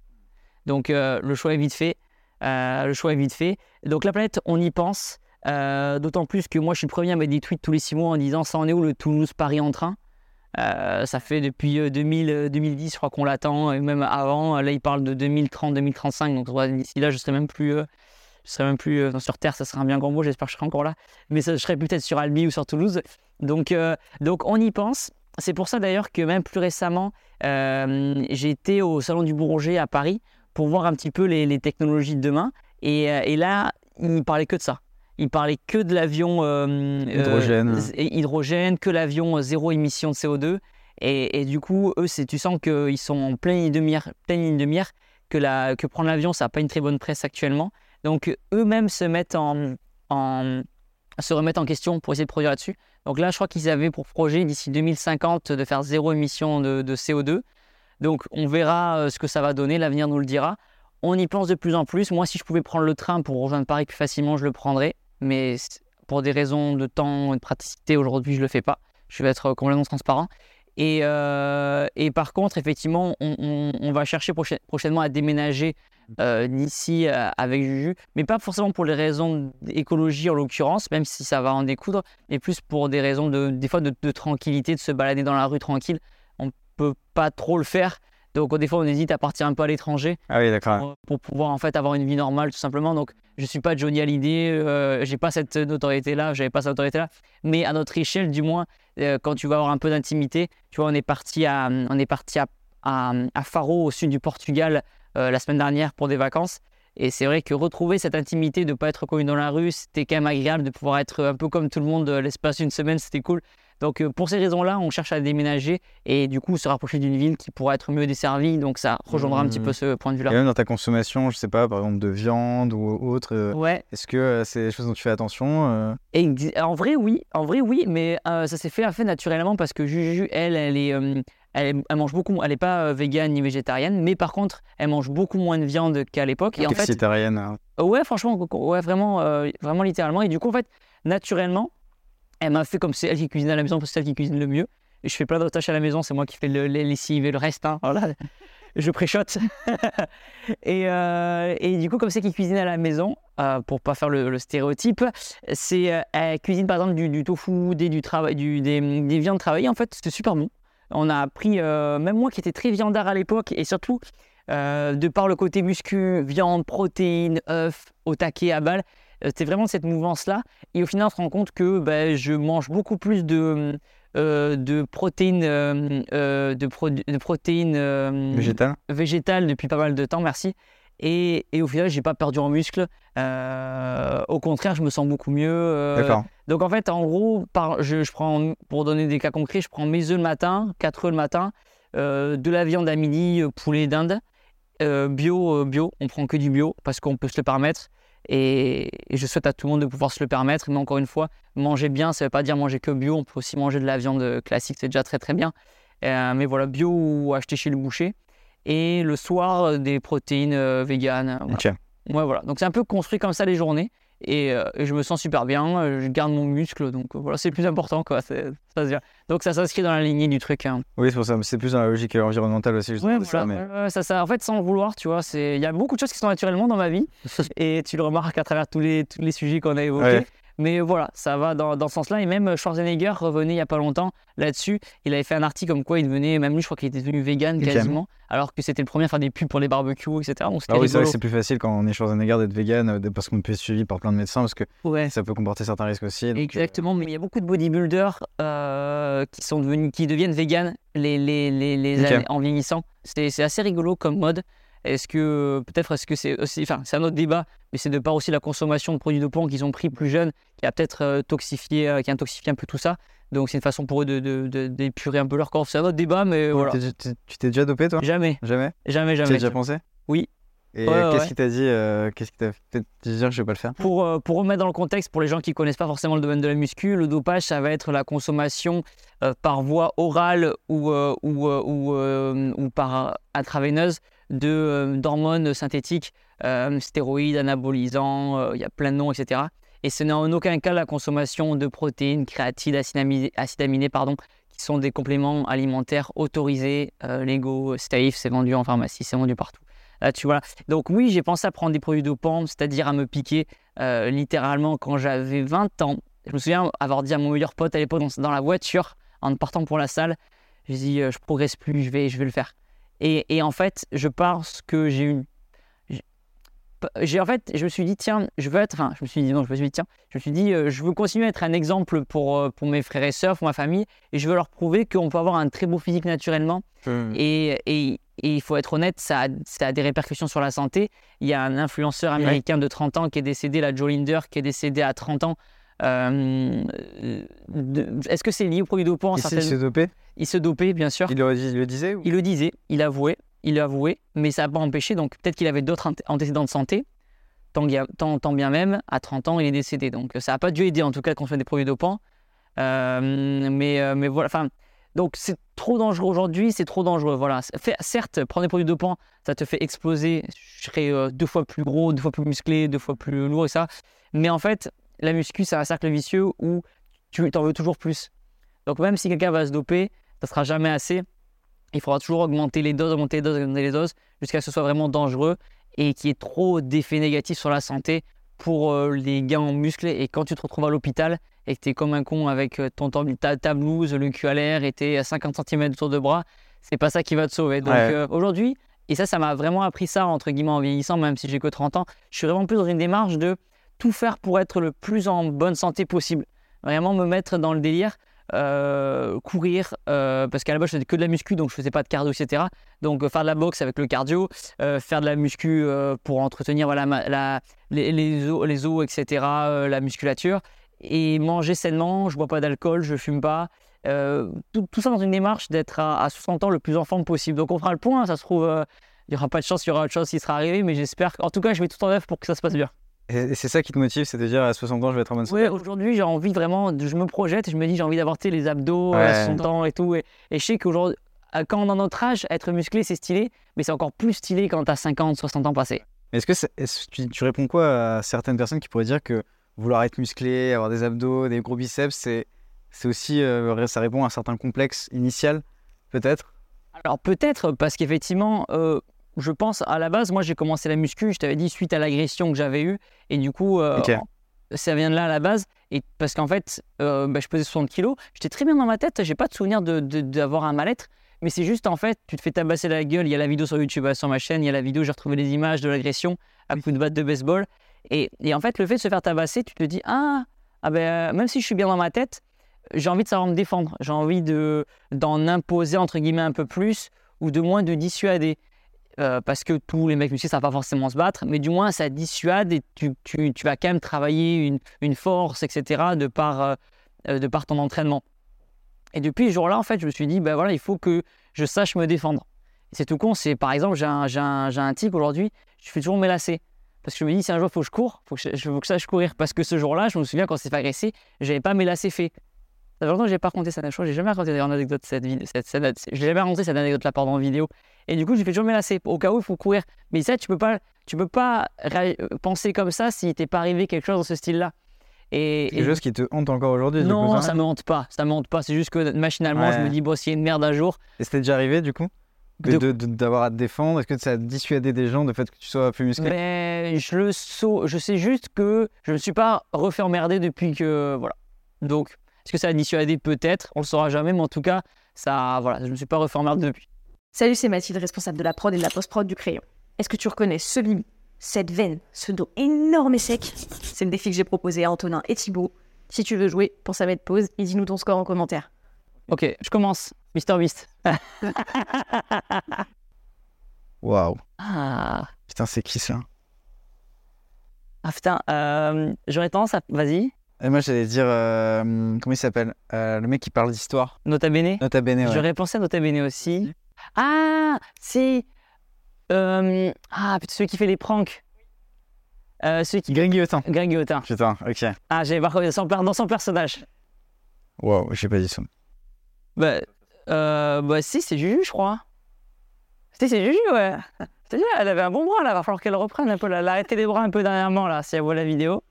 Speaker 1: Donc euh, le choix est vite fait. Euh, le choix est vite fait. Donc la planète, on y pense. Euh, D'autant plus que moi, je suis le premier à mettre des tweets tous les 6 mois en disant ça en est où le Toulouse-Paris en train? Euh, Ça fait depuis euh, 2000, euh, 2010, je crois qu'on l'attend, et même avant. Là, il parle de 2030, 2035. Donc d'ici là, je serai même plus. euh, je serai même plus euh, sur Terre, ça serait un bien grand mot, j'espère que je serai encore là. Mais je serai peut-être sur Albi ou sur Toulouse. Euh, donc on y pense. C'est pour ça d'ailleurs que même plus récemment, euh, j'ai été au Salon du Boulanger à Paris pour voir un petit peu les, les technologies de demain. Et, euh, et là, il parlait que de ça. Il parlait que de l'avion euh,
Speaker 2: Hydrogène.
Speaker 1: hydrogène, que l'avion zéro émission de CO2. Et, et du coup, eux, c'est- tu sens qu'ils sont en pleine ligne de mire, pleine ligne de mire que, la, que prendre l'avion, ça n'a pas une très bonne presse actuellement. Donc, eux-mêmes se mettent en, en- se remettent en question pour essayer de produire là-dessus. Donc là, je crois qu'ils avaient pour projet d'ici 2050 de faire zéro émission de, de CO2. Donc on verra euh, ce que ça va donner, l'avenir nous le dira. On y pense de plus en plus. Moi, si je pouvais prendre le train pour rejoindre Paris plus facilement, je le prendrais. Mais pour des raisons de temps et de praticité, aujourd'hui, je ne le fais pas. Je vais être complètement transparent. Et, euh, et par contre, effectivement, on, va chercher prochain- prochainement à déménager euh, d'ici euh, avec Juju, mais pas forcément pour les raisons d'écologie en l'occurrence, même si ça va en découdre, mais plus pour des raisons de, des fois de, tranquillité, de se balader dans la rue tranquille. On peut pas trop le faire, donc des fois on hésite à partir un peu à l'étranger
Speaker 2: Ah oui,
Speaker 1: pour, pour pouvoir en fait avoir une vie normale tout simplement. Donc je suis pas Johnny Hallyday, euh, j'ai pas cette notoriété là, j'avais pas cette notoriété là, mais à notre échelle du moins, euh, quand tu vas avoir un peu d'intimité, tu vois, on est parti à, on est parti à, à, à Faro au sud du Portugal euh, la semaine dernière pour des vacances. Et c'est vrai que retrouver cette intimité, de ne pas être connu dans la rue, c'était quand même agréable de pouvoir être un peu comme tout le monde euh, l'espace d'une semaine, c'était cool. Donc euh, pour ces raisons-là, on cherche à déménager et du coup se rapprocher d'une ville qui pourra être mieux desservie. Donc ça rejoindra un petit peu ce point de
Speaker 2: Et
Speaker 1: vue-là.
Speaker 2: même dans ta consommation, je sais pas, par exemple de viande ou autre, euh,
Speaker 1: Ouais,
Speaker 2: est-ce que euh, c'est des choses dont tu fais attention euh?
Speaker 1: En vrai oui, en vrai oui, mais euh, ça s'est fait naturellement parce que Juju, elle, elle est, euh, elle, elle mange beaucoup, elle n'est pas euh, végane ni végétarienne, mais par contre, elle mange beaucoup moins de viande qu'à l'époque. Et en fait,
Speaker 2: Flexitarienne, hein?
Speaker 1: Ouais, franchement, ouais, vraiment, euh, vraiment littéralement. Et du coup, en fait, naturellement, elle m'a fait comme c'est elle qui cuisine à la maison parce que c'est elle qui cuisine le mieux. Je fais plein d'autres tâches à la maison, c'est moi qui fais le, les lessives et le reste. hein, voilà. Je préchote. et, euh, et du coup, comme c'est qui cuisine à la maison, euh, pour pas faire le, stéréotype, c'est euh, elle cuisine par exemple du, tofu, des, du du, des, des viandes travaillées. En fait, c'était super bon. On a appris, euh, même moi qui étais très viandard à l'époque, et surtout de par le côté muscu, viande, protéines, œufs, au taquet, à balle, c'était vraiment cette mouvance-là. Et au final, on se rend compte que ben, je mange beaucoup plus de, euh, de protéines, euh, euh, de, pro- de protéines euh,
Speaker 2: végétal.
Speaker 1: végétales depuis pas mal de temps, merci. Et, et au final, j'ai pas perdu en muscle. Euh, au contraire, je me sens beaucoup mieux. euh,
Speaker 2: D'accord.
Speaker 1: donc en fait, en gros, par, je, je prends, pour donner des cas concrets, je prends mes œufs le matin, 4 œufs le matin, euh, de la viande à midi, euh, poulet d'Inde, euh, bio, euh, bio, on prend que du bio parce qu'on peut se le permettre. Et, et je souhaite à tout le monde de pouvoir se le permettre. Mais encore une fois, manger bien, ça ne veut pas dire manger que bio. On peut aussi manger de la viande euh, classique, c'est déjà très très bien. Euh, mais voilà, bio ou acheter chez le boucher. Et le soir, euh, des protéines euh, véganes. Voilà. Ouais, voilà. Donc c'est un peu construit comme ça les journées. Et, euh, et je me sens super bien, euh, je garde mon muscle, donc euh, voilà, c'est le plus important, quoi. Ça. Donc ça s'inscrit dans la lignée du truc. hein.
Speaker 2: Oui, c'est pour ça. C'est plus dans la logique environnementale aussi. justement,
Speaker 1: Ouais,
Speaker 2: ça,
Speaker 1: voilà,
Speaker 2: mais-
Speaker 1: ça, ça, en fait, sans le vouloir, tu vois, il y a beaucoup de choses qui sont naturellement dans ma vie, et tu le remarques à travers tous les, tous les sujets qu'on a évoqués.
Speaker 2: Ouais.
Speaker 1: Mais voilà, ça va dans, dans ce sens-là. Et même Schwarzenegger revenait il n'y a pas longtemps là-dessus. Il avait fait un article comme quoi il devenait, même lui, je crois qu'il était devenu vegan quasiment, alors que c'était le premier à faire des pubs pour les barbecues, etc. Donc
Speaker 2: Ah oui, c'est vrai que c'est plus facile quand on est Schwarzenegger d'être vegan euh, parce qu'on peut être suivi par plein de médecins parce que
Speaker 1: Ouais.
Speaker 2: ça peut comporter certains risques aussi. euh,
Speaker 1: Exactement, mais il y a beaucoup de bodybuilders euh, qui, sont devenus, qui deviennent véganes les, les, les, les
Speaker 2: Ok.
Speaker 1: années- en vieillissant. C'est assez rigolo comme mode. Est-ce que, peut-être, est-ce que c'est aussi, enfin, c'est un autre débat, mais c'est de par aussi la consommation de produits dopants qu'ils ont pris plus jeunes, qui a peut-être euh, toxifié, euh, qui a intoxifié un peu tout ça. Donc c'est une façon pour eux de, de, de- d'épurer un peu leur corps. C'est un autre débat, mais voilà.
Speaker 2: Tu t'es déjà dopé toi?
Speaker 1: Jamais,
Speaker 2: Jamais?
Speaker 1: Jamais,
Speaker 2: Tu y as
Speaker 1: jamais.
Speaker 2: déjà pensé?
Speaker 1: Oui.
Speaker 2: Et
Speaker 1: Ouais,
Speaker 2: qu'est-ce
Speaker 1: ouais.
Speaker 2: qui t'a dit euh, Qu'est-ce qui t'a te dire que je vais pas le faire?
Speaker 1: Pour, euh, pour remettre dans le contexte, pour les gens qui ne connaissent pas forcément le domaine de la muscu, le dopage, ça va être la consommation euh, par voie orale ou, ou, ou, ou par intraveineuse de, d'hormones synthétiques, euh, stéroïdes, anabolisants, euh, il y a plein de noms, etc. Et ce n'est en aucun cas la consommation de protéines, créatine, acides aminés, pardon, qui sont des compléments alimentaires autorisés, euh, légaux, safe, c'est vendu en pharmacie, c'est vendu partout. Tu vois. Donc oui, j'ai pensé à prendre des produits dopants, c'est-à-dire à me piquer euh, littéralement quand j'avais 20 ans. Je me souviens avoir dit à mon meilleur pote à l'époque dans, dans la voiture, en partant pour la salle, j'ai dit euh, je progresse plus, je vais, je vais le faire. Et, et en fait, je pense que j'ai eu j'ai- en fait, je me suis dit tiens, je veux être, je me suis dit non, je me suis dit tiens, je me suis dit euh, je veux continuer à être un exemple pour euh, pour mes frères et sœurs, pour ma famille, et je veux leur prouver qu'on peut avoir un très beau physique naturellement et, et- et il faut être honnête, ça a, ça a des répercussions sur la santé. Il y a un influenceur américain de 30 ans qui est décédé, la Joe Linder, qui est décédé à 30 ans. Euh, Est-ce que c'est lié au produit dopant
Speaker 2: se dopé?
Speaker 1: Il se dopait, bien sûr.
Speaker 2: il le, il le disait ou...
Speaker 1: Il le disait, il avouait, il avouait, mais ça n'a pas empêché. Donc peut-être qu'il avait d'autres anté- antécédents de santé. Tant, bien- tant- tant bien même, à 30 ans, il est décédé. Donc ça n'a pas dû aider, en tout cas, qu'on fait des produits dopants. Euh, mais, euh, mais voilà, enfin, donc c'est trop dangereux aujourd'hui, c'est trop dangereux. Voilà. Fait- certes, prendre des produits dopants, ça te fait exploser. Je serais euh, deux fois plus gros, deux fois plus musclé, deux fois plus lourd et ça. Mais en fait, la muscu, c'est un cercle vicieux où tu t'en veux toujours plus. Donc même si quelqu'un va se doper, ça sera jamais assez. Il faudra toujours augmenter les doses, augmenter les doses, augmenter les doses, jusqu'à ce que ce soit vraiment dangereux et qu'il y ait trop d'effets négatifs sur la santé pour euh, les gains en muscles. Et quand tu te retrouves à l'hôpital et que tu es comme un con avec euh, ton, ta, ta blouse, le cul à l'air et tu es à 50 cm autour de bras, c'est pas ça qui va te sauver. Donc
Speaker 2: Ouais.
Speaker 1: euh, aujourd'hui, et ça, ça m'a vraiment appris ça, entre guillemets, en vieillissant, même si j'ai que 30 ans, je suis vraiment plus dans une démarche de tout faire pour être le plus en bonne santé possible. Vraiment me mettre dans le délire euh, courir, euh, parce qu'à la base je faisais que de la muscu, donc je faisais pas de cardio, etc. Donc euh, faire de la boxe avec le cardio, faire de la muscu pour entretenir voilà, les, os, etc., la musculature, et manger sainement, je bois pas d'alcool, je fume pas. Tout, ça dans une démarche d'être à, à 60 ans le plus en forme possible. Donc on fera le point, ça se trouve, il y aura pas de chance, il y aura autre chose qui sera arrivé, mais j'espère, en tout cas je mets tout en œuvre pour que ça se passe bien.
Speaker 2: Et c'est ça qui te motive, c'est de dire à 60 ans je vais être en bonne santé.
Speaker 1: Ouais, aujourd'hui, j'ai envie vraiment, je me projette et je me dis, j'ai envie d'avoir tu les abdos
Speaker 2: Ouais.
Speaker 1: à 60 ans et tout. Et, et je sais qu'aujourd'hui, quand on a notre âge, être musclé, c'est stylé, mais c'est encore plus stylé quand t'as 50, 60 ans passés.
Speaker 2: Mais Est-ce que tu, tu réponds quoi à certaines personnes qui pourraient dire que vouloir être musclé, avoir des abdos, des gros biceps, c'est c'est aussi euh, ça répond à un certain complexe initial, peut-être?
Speaker 1: Alors peut-être parce qu'effectivement, euh, je pense à la base, moi j'ai commencé la muscu, je t'avais dit, suite à l'agression que j'avais eue. Et du coup, euh, ça vient de là à la base. Et parce qu'en fait, euh, bah, je pesais 60 kilos, j'étais très bien dans ma tête, j'ai pas de souvenir de- de- d'avoir un mal-être. Mais c'est juste en fait, tu te fais tabasser la gueule. Il y a la vidéo sur YouTube, sur ma chaîne, il y a la vidéo, j'ai retrouvé les images de l'agression à coup de batte de baseball. Et, et en fait, le fait de se faire tabasser, tu te dis, ah, ah ben, même si je suis bien dans ma tête, j'ai envie de savoir me défendre. J'ai envie de, d'en imposer, entre guillemets, un peu plus, ou de moins de dissuader. Euh, parce que tous les mecs musclés ne savent pas forcément se battre, mais du moins ça dissuade et tu, vas quand même travailler une, force, etc., de par, euh, euh, de par ton entraînement. Et depuis ce jour-là, en fait, je me suis dit, ben voilà, il faut que je sache me défendre. C'est tout con, c'est par exemple, j'ai un, un, tic aujourd'hui, je fais toujours mes lacets. Parce que je me dis, si un jour il faut que je cours, faut je, je- faut que je sache courir. Parce que ce jour-là, je me souviens quand on s'est fait agresser, j'avais pas mes lacets faits. Ça fait longtemps que j'ai pas raconté ça. Je crois j'ai jamais raconté d'ailleurs anecdote cette. Cette, cette, jamais raconté cette anecdote-là pendant en vidéo. Et du coup, j'ai fait toujours mes lacets au cas où il faut courir. Mais ça, tu peux pas, tu peux pas penser comme ça si t'es pas arrivé quelque chose dans ce style-là. Et,
Speaker 2: C'est quelque chose qui te hante encore aujourd'hui coup,
Speaker 1: non, ça
Speaker 2: même
Speaker 1: me hante pas. Ça me hante pas. C'est juste que machinalement, je me dis, bon, s'il y a une merde un jour,
Speaker 2: Et c'était déjà arrivé du coup? De-
Speaker 1: de-
Speaker 2: D'avoir à te défendre? Est-ce que ça a dissuadé des gens de fait que tu sois plus musclé?
Speaker 1: Mais je le je sais juste que je ne suis pas refait emmerder depuis que voilà. Donc, est-ce que ça a dissuadé? Peut-être On le saura jamais, mais en tout cas, ça, voilà, je ne me suis pas refait emmerder depuis.
Speaker 7: Salut, c'est Mathilde, responsable de la prod et de la post-prod du crayon. Est-ce que tu reconnais ce limite, cette veine, ce dos énorme et sec? C'est le défi que j'ai proposé à Antonin et Thibaut. Si tu veux jouer, pour sa mettre pause, et dis-nous ton score en commentaire.
Speaker 1: Ok, je commence. Mister Beast.
Speaker 2: Waouh
Speaker 1: Ah,
Speaker 2: Putain, c'est qui ça?
Speaker 1: Ah putain, euh, j'aurais tendance à. Vas-y,
Speaker 2: Et moi j'allais dire. euh, comment il s'appelle? Euh, Le mec qui parle d'histoire.
Speaker 1: Nota Bene.
Speaker 2: Nota Bene, ouais.
Speaker 1: J'aurais pensé à Nota Bene aussi. Ah, c'est. euh, ah, putain, celui qui fait les pranks. Euh, celui qui.
Speaker 2: Greg Guillotin.
Speaker 1: Greg Guillotin.
Speaker 2: Putain, ok.
Speaker 1: Ah, j'avais pas reconnu dans son, dans son personnage.
Speaker 2: Waouh, j'ai pas dit ça.
Speaker 1: Bah, euh, bah si, c'est Juju, je crois. Si, c'est Juju, ouais. C'est elle avait un bon bras, là. Va falloir qu'elle reprenne un peu, là. Elle a arrêté les bras un peu dernièrement, là, si elle voit la vidéo.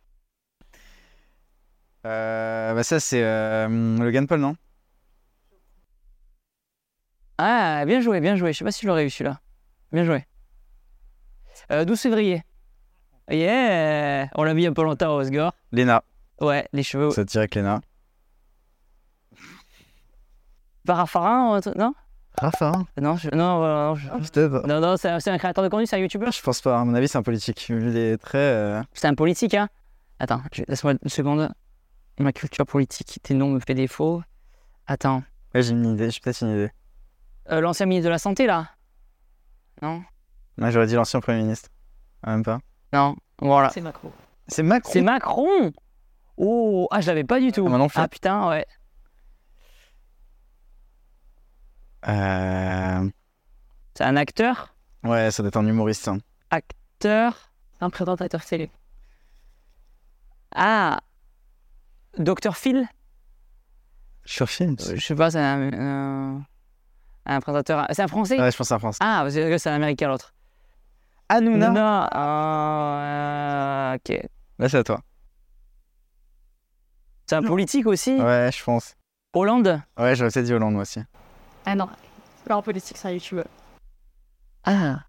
Speaker 2: Euh, bah ça c'est euh, Logan Paul, non?
Speaker 1: Ah, bien joué, bien joué. Je sais pas si je l'aurais eu, celui-là. Bien joué. Euh, 12 février. Yeah On l'a mis un peu longtemps au Osgore.
Speaker 2: Lena.
Speaker 1: Ouais, les cheveux.
Speaker 2: Ça te dirait que Lena.
Speaker 1: Parafarin Non?
Speaker 2: Rafa
Speaker 1: Non, je... non, voilà, non, je-
Speaker 2: Peut-être.
Speaker 1: non, non, c'est un, c'est un créateur de contenu, c'est un youtubeur.
Speaker 2: Je pense pas, à mon avis c'est un politique. Il est très... euh,
Speaker 1: C'est un politique, hein Attends, je- laisse-moi une seconde. Ma culture politique, tes noms me fait défaut. Attends.
Speaker 2: Ouais, j'ai une idée, j'ai peut-être une idée.
Speaker 1: Euh, L'ancien ministre de la Santé, là Non?
Speaker 2: Moi j'aurais dit l'ancien Premier ministre. Ah, même pas.
Speaker 1: Non, voilà.
Speaker 7: C'est Macron.
Speaker 2: C'est Macron?
Speaker 1: C'est Macron Oh Ah, je l'avais pas du tout.
Speaker 2: Ah, moi non plus.
Speaker 1: Ah, putain, ouais.
Speaker 2: Euh...
Speaker 1: C'est un acteur?
Speaker 2: Ouais, ça doit être un humoriste. hein.
Speaker 1: Acteur?
Speaker 7: Un présentateur télé.
Speaker 1: Ah Docteur Phil?
Speaker 2: Sur film
Speaker 1: Euh, Je sais pas, c'est un, un, un présentateur. C'est un français?
Speaker 2: Ouais, je pense à France.
Speaker 1: Ah, parce que c'est un américain l'autre.
Speaker 2: Hanouna
Speaker 1: Non. Ah, euh, ok.
Speaker 2: Là c'est à toi.
Speaker 1: C'est un politique aussi?
Speaker 2: Ouais, je pense.
Speaker 1: Hollande?
Speaker 2: Ouais, j'aurais peut-être dit Hollande moi aussi.
Speaker 7: Ah non, c'est pas en politique, c'est un youtubeur.
Speaker 1: Ah.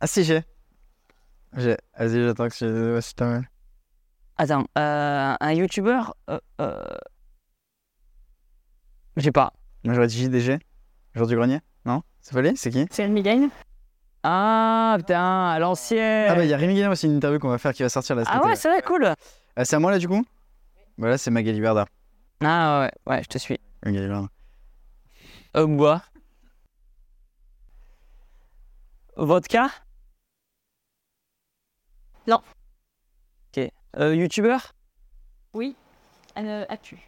Speaker 2: Ah si, j'ai. J'ai. Vas-y, j'attends que tu... Ouais, c'est pas mal.
Speaker 1: Attends, euh, un youtubeur euh, euh... Je sais pas.
Speaker 2: Moi j'aurais dit JDG. Jour du grenier Non? C'est pas lui C'est qui?
Speaker 7: C'est Rémi Gagne
Speaker 1: Ah, putain, à l'ancienne
Speaker 2: Ah bah il y a Rémi Guillaume aussi, une interview qu'on va faire qui va sortir la
Speaker 1: Ah
Speaker 2: semaine.
Speaker 1: ouais, c'est vrai, cool
Speaker 2: Ah, c'est à moi là du coup? Voilà, c'est Magali Berda.
Speaker 1: Ah ouais, ouais, je te suis.
Speaker 2: Magali Berda.
Speaker 1: Euh, bois. Vodka?
Speaker 7: Non.
Speaker 1: Ok. Euh, youtubeur
Speaker 7: Oui. Euh, actu.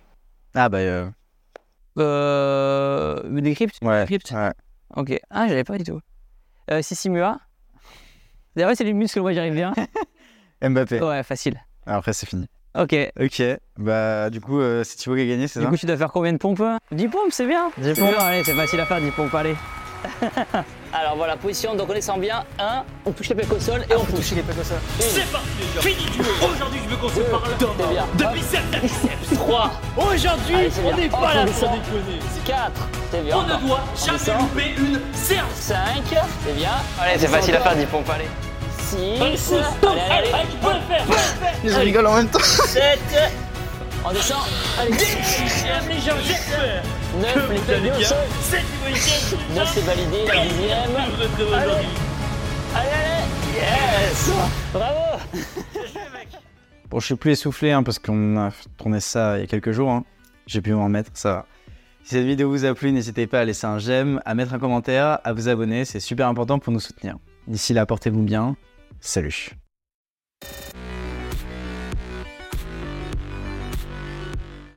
Speaker 2: Ah bah euh...
Speaker 1: Euh... Décrypte
Speaker 2: Ouais.
Speaker 1: Décrypte
Speaker 2: ouais.
Speaker 1: Ok. Ah, j'avais pas du tout. Euh, Sissi Mua D'ailleurs, c'est les muscles, moi j'arrive bien.
Speaker 2: Mbappé.
Speaker 1: Ouais, facile.
Speaker 2: Ah, Après c'est fini.
Speaker 1: Ok.
Speaker 2: Ok, bah du coup euh, c'est Thibaut qui a gagné, c'est
Speaker 1: Du
Speaker 2: ça?
Speaker 1: coup, tu dois faire combien de pompes 10 pompes, c'est bien
Speaker 2: 10
Speaker 1: C'est bien, allez, c'est facile à faire, 10 pompes, allez. Alors voilà, position, donc on descend bien. 1, on touche les pecs au sol et on pousse. les pecs au sol.
Speaker 3: C'est parti les gars. Fini de jouer Aujourd'hui je veux qu'on se
Speaker 1: Deux,
Speaker 3: parle de biceps. À biceps.
Speaker 1: 3,
Speaker 3: Aujourd'hui on
Speaker 1: bien.
Speaker 3: n'est pas là pour déconner.
Speaker 1: 4, c'est bien.
Speaker 3: On ne doit jamais louper une séance.
Speaker 1: 5, c'est bien. Allez, c'est facile à faire, 10 pompes, allez. 6, allez, allez, allez.
Speaker 3: tu peux le faire, tu peux le faire
Speaker 2: Je rigole en même temps.
Speaker 1: 7, on descend. Allez,
Speaker 3: J'aime les gens, j'espère
Speaker 1: 9,
Speaker 3: que
Speaker 1: les
Speaker 3: bien
Speaker 1: sol.
Speaker 3: C'est du week-end
Speaker 1: 9, c'est validé, la dixième. Allez, allez, yes Bravo
Speaker 2: Bon, je suis plus essoufflé hein, parce qu'on a tourné ça il y a quelques jours. hein. J'ai pu m'en mettre, ça va. Si cette vidéo vous a plu, n'hésitez pas à laisser un j'aime, à mettre un commentaire, à vous abonner, c'est super important pour nous soutenir. D'ici là, portez-vous bien. Salut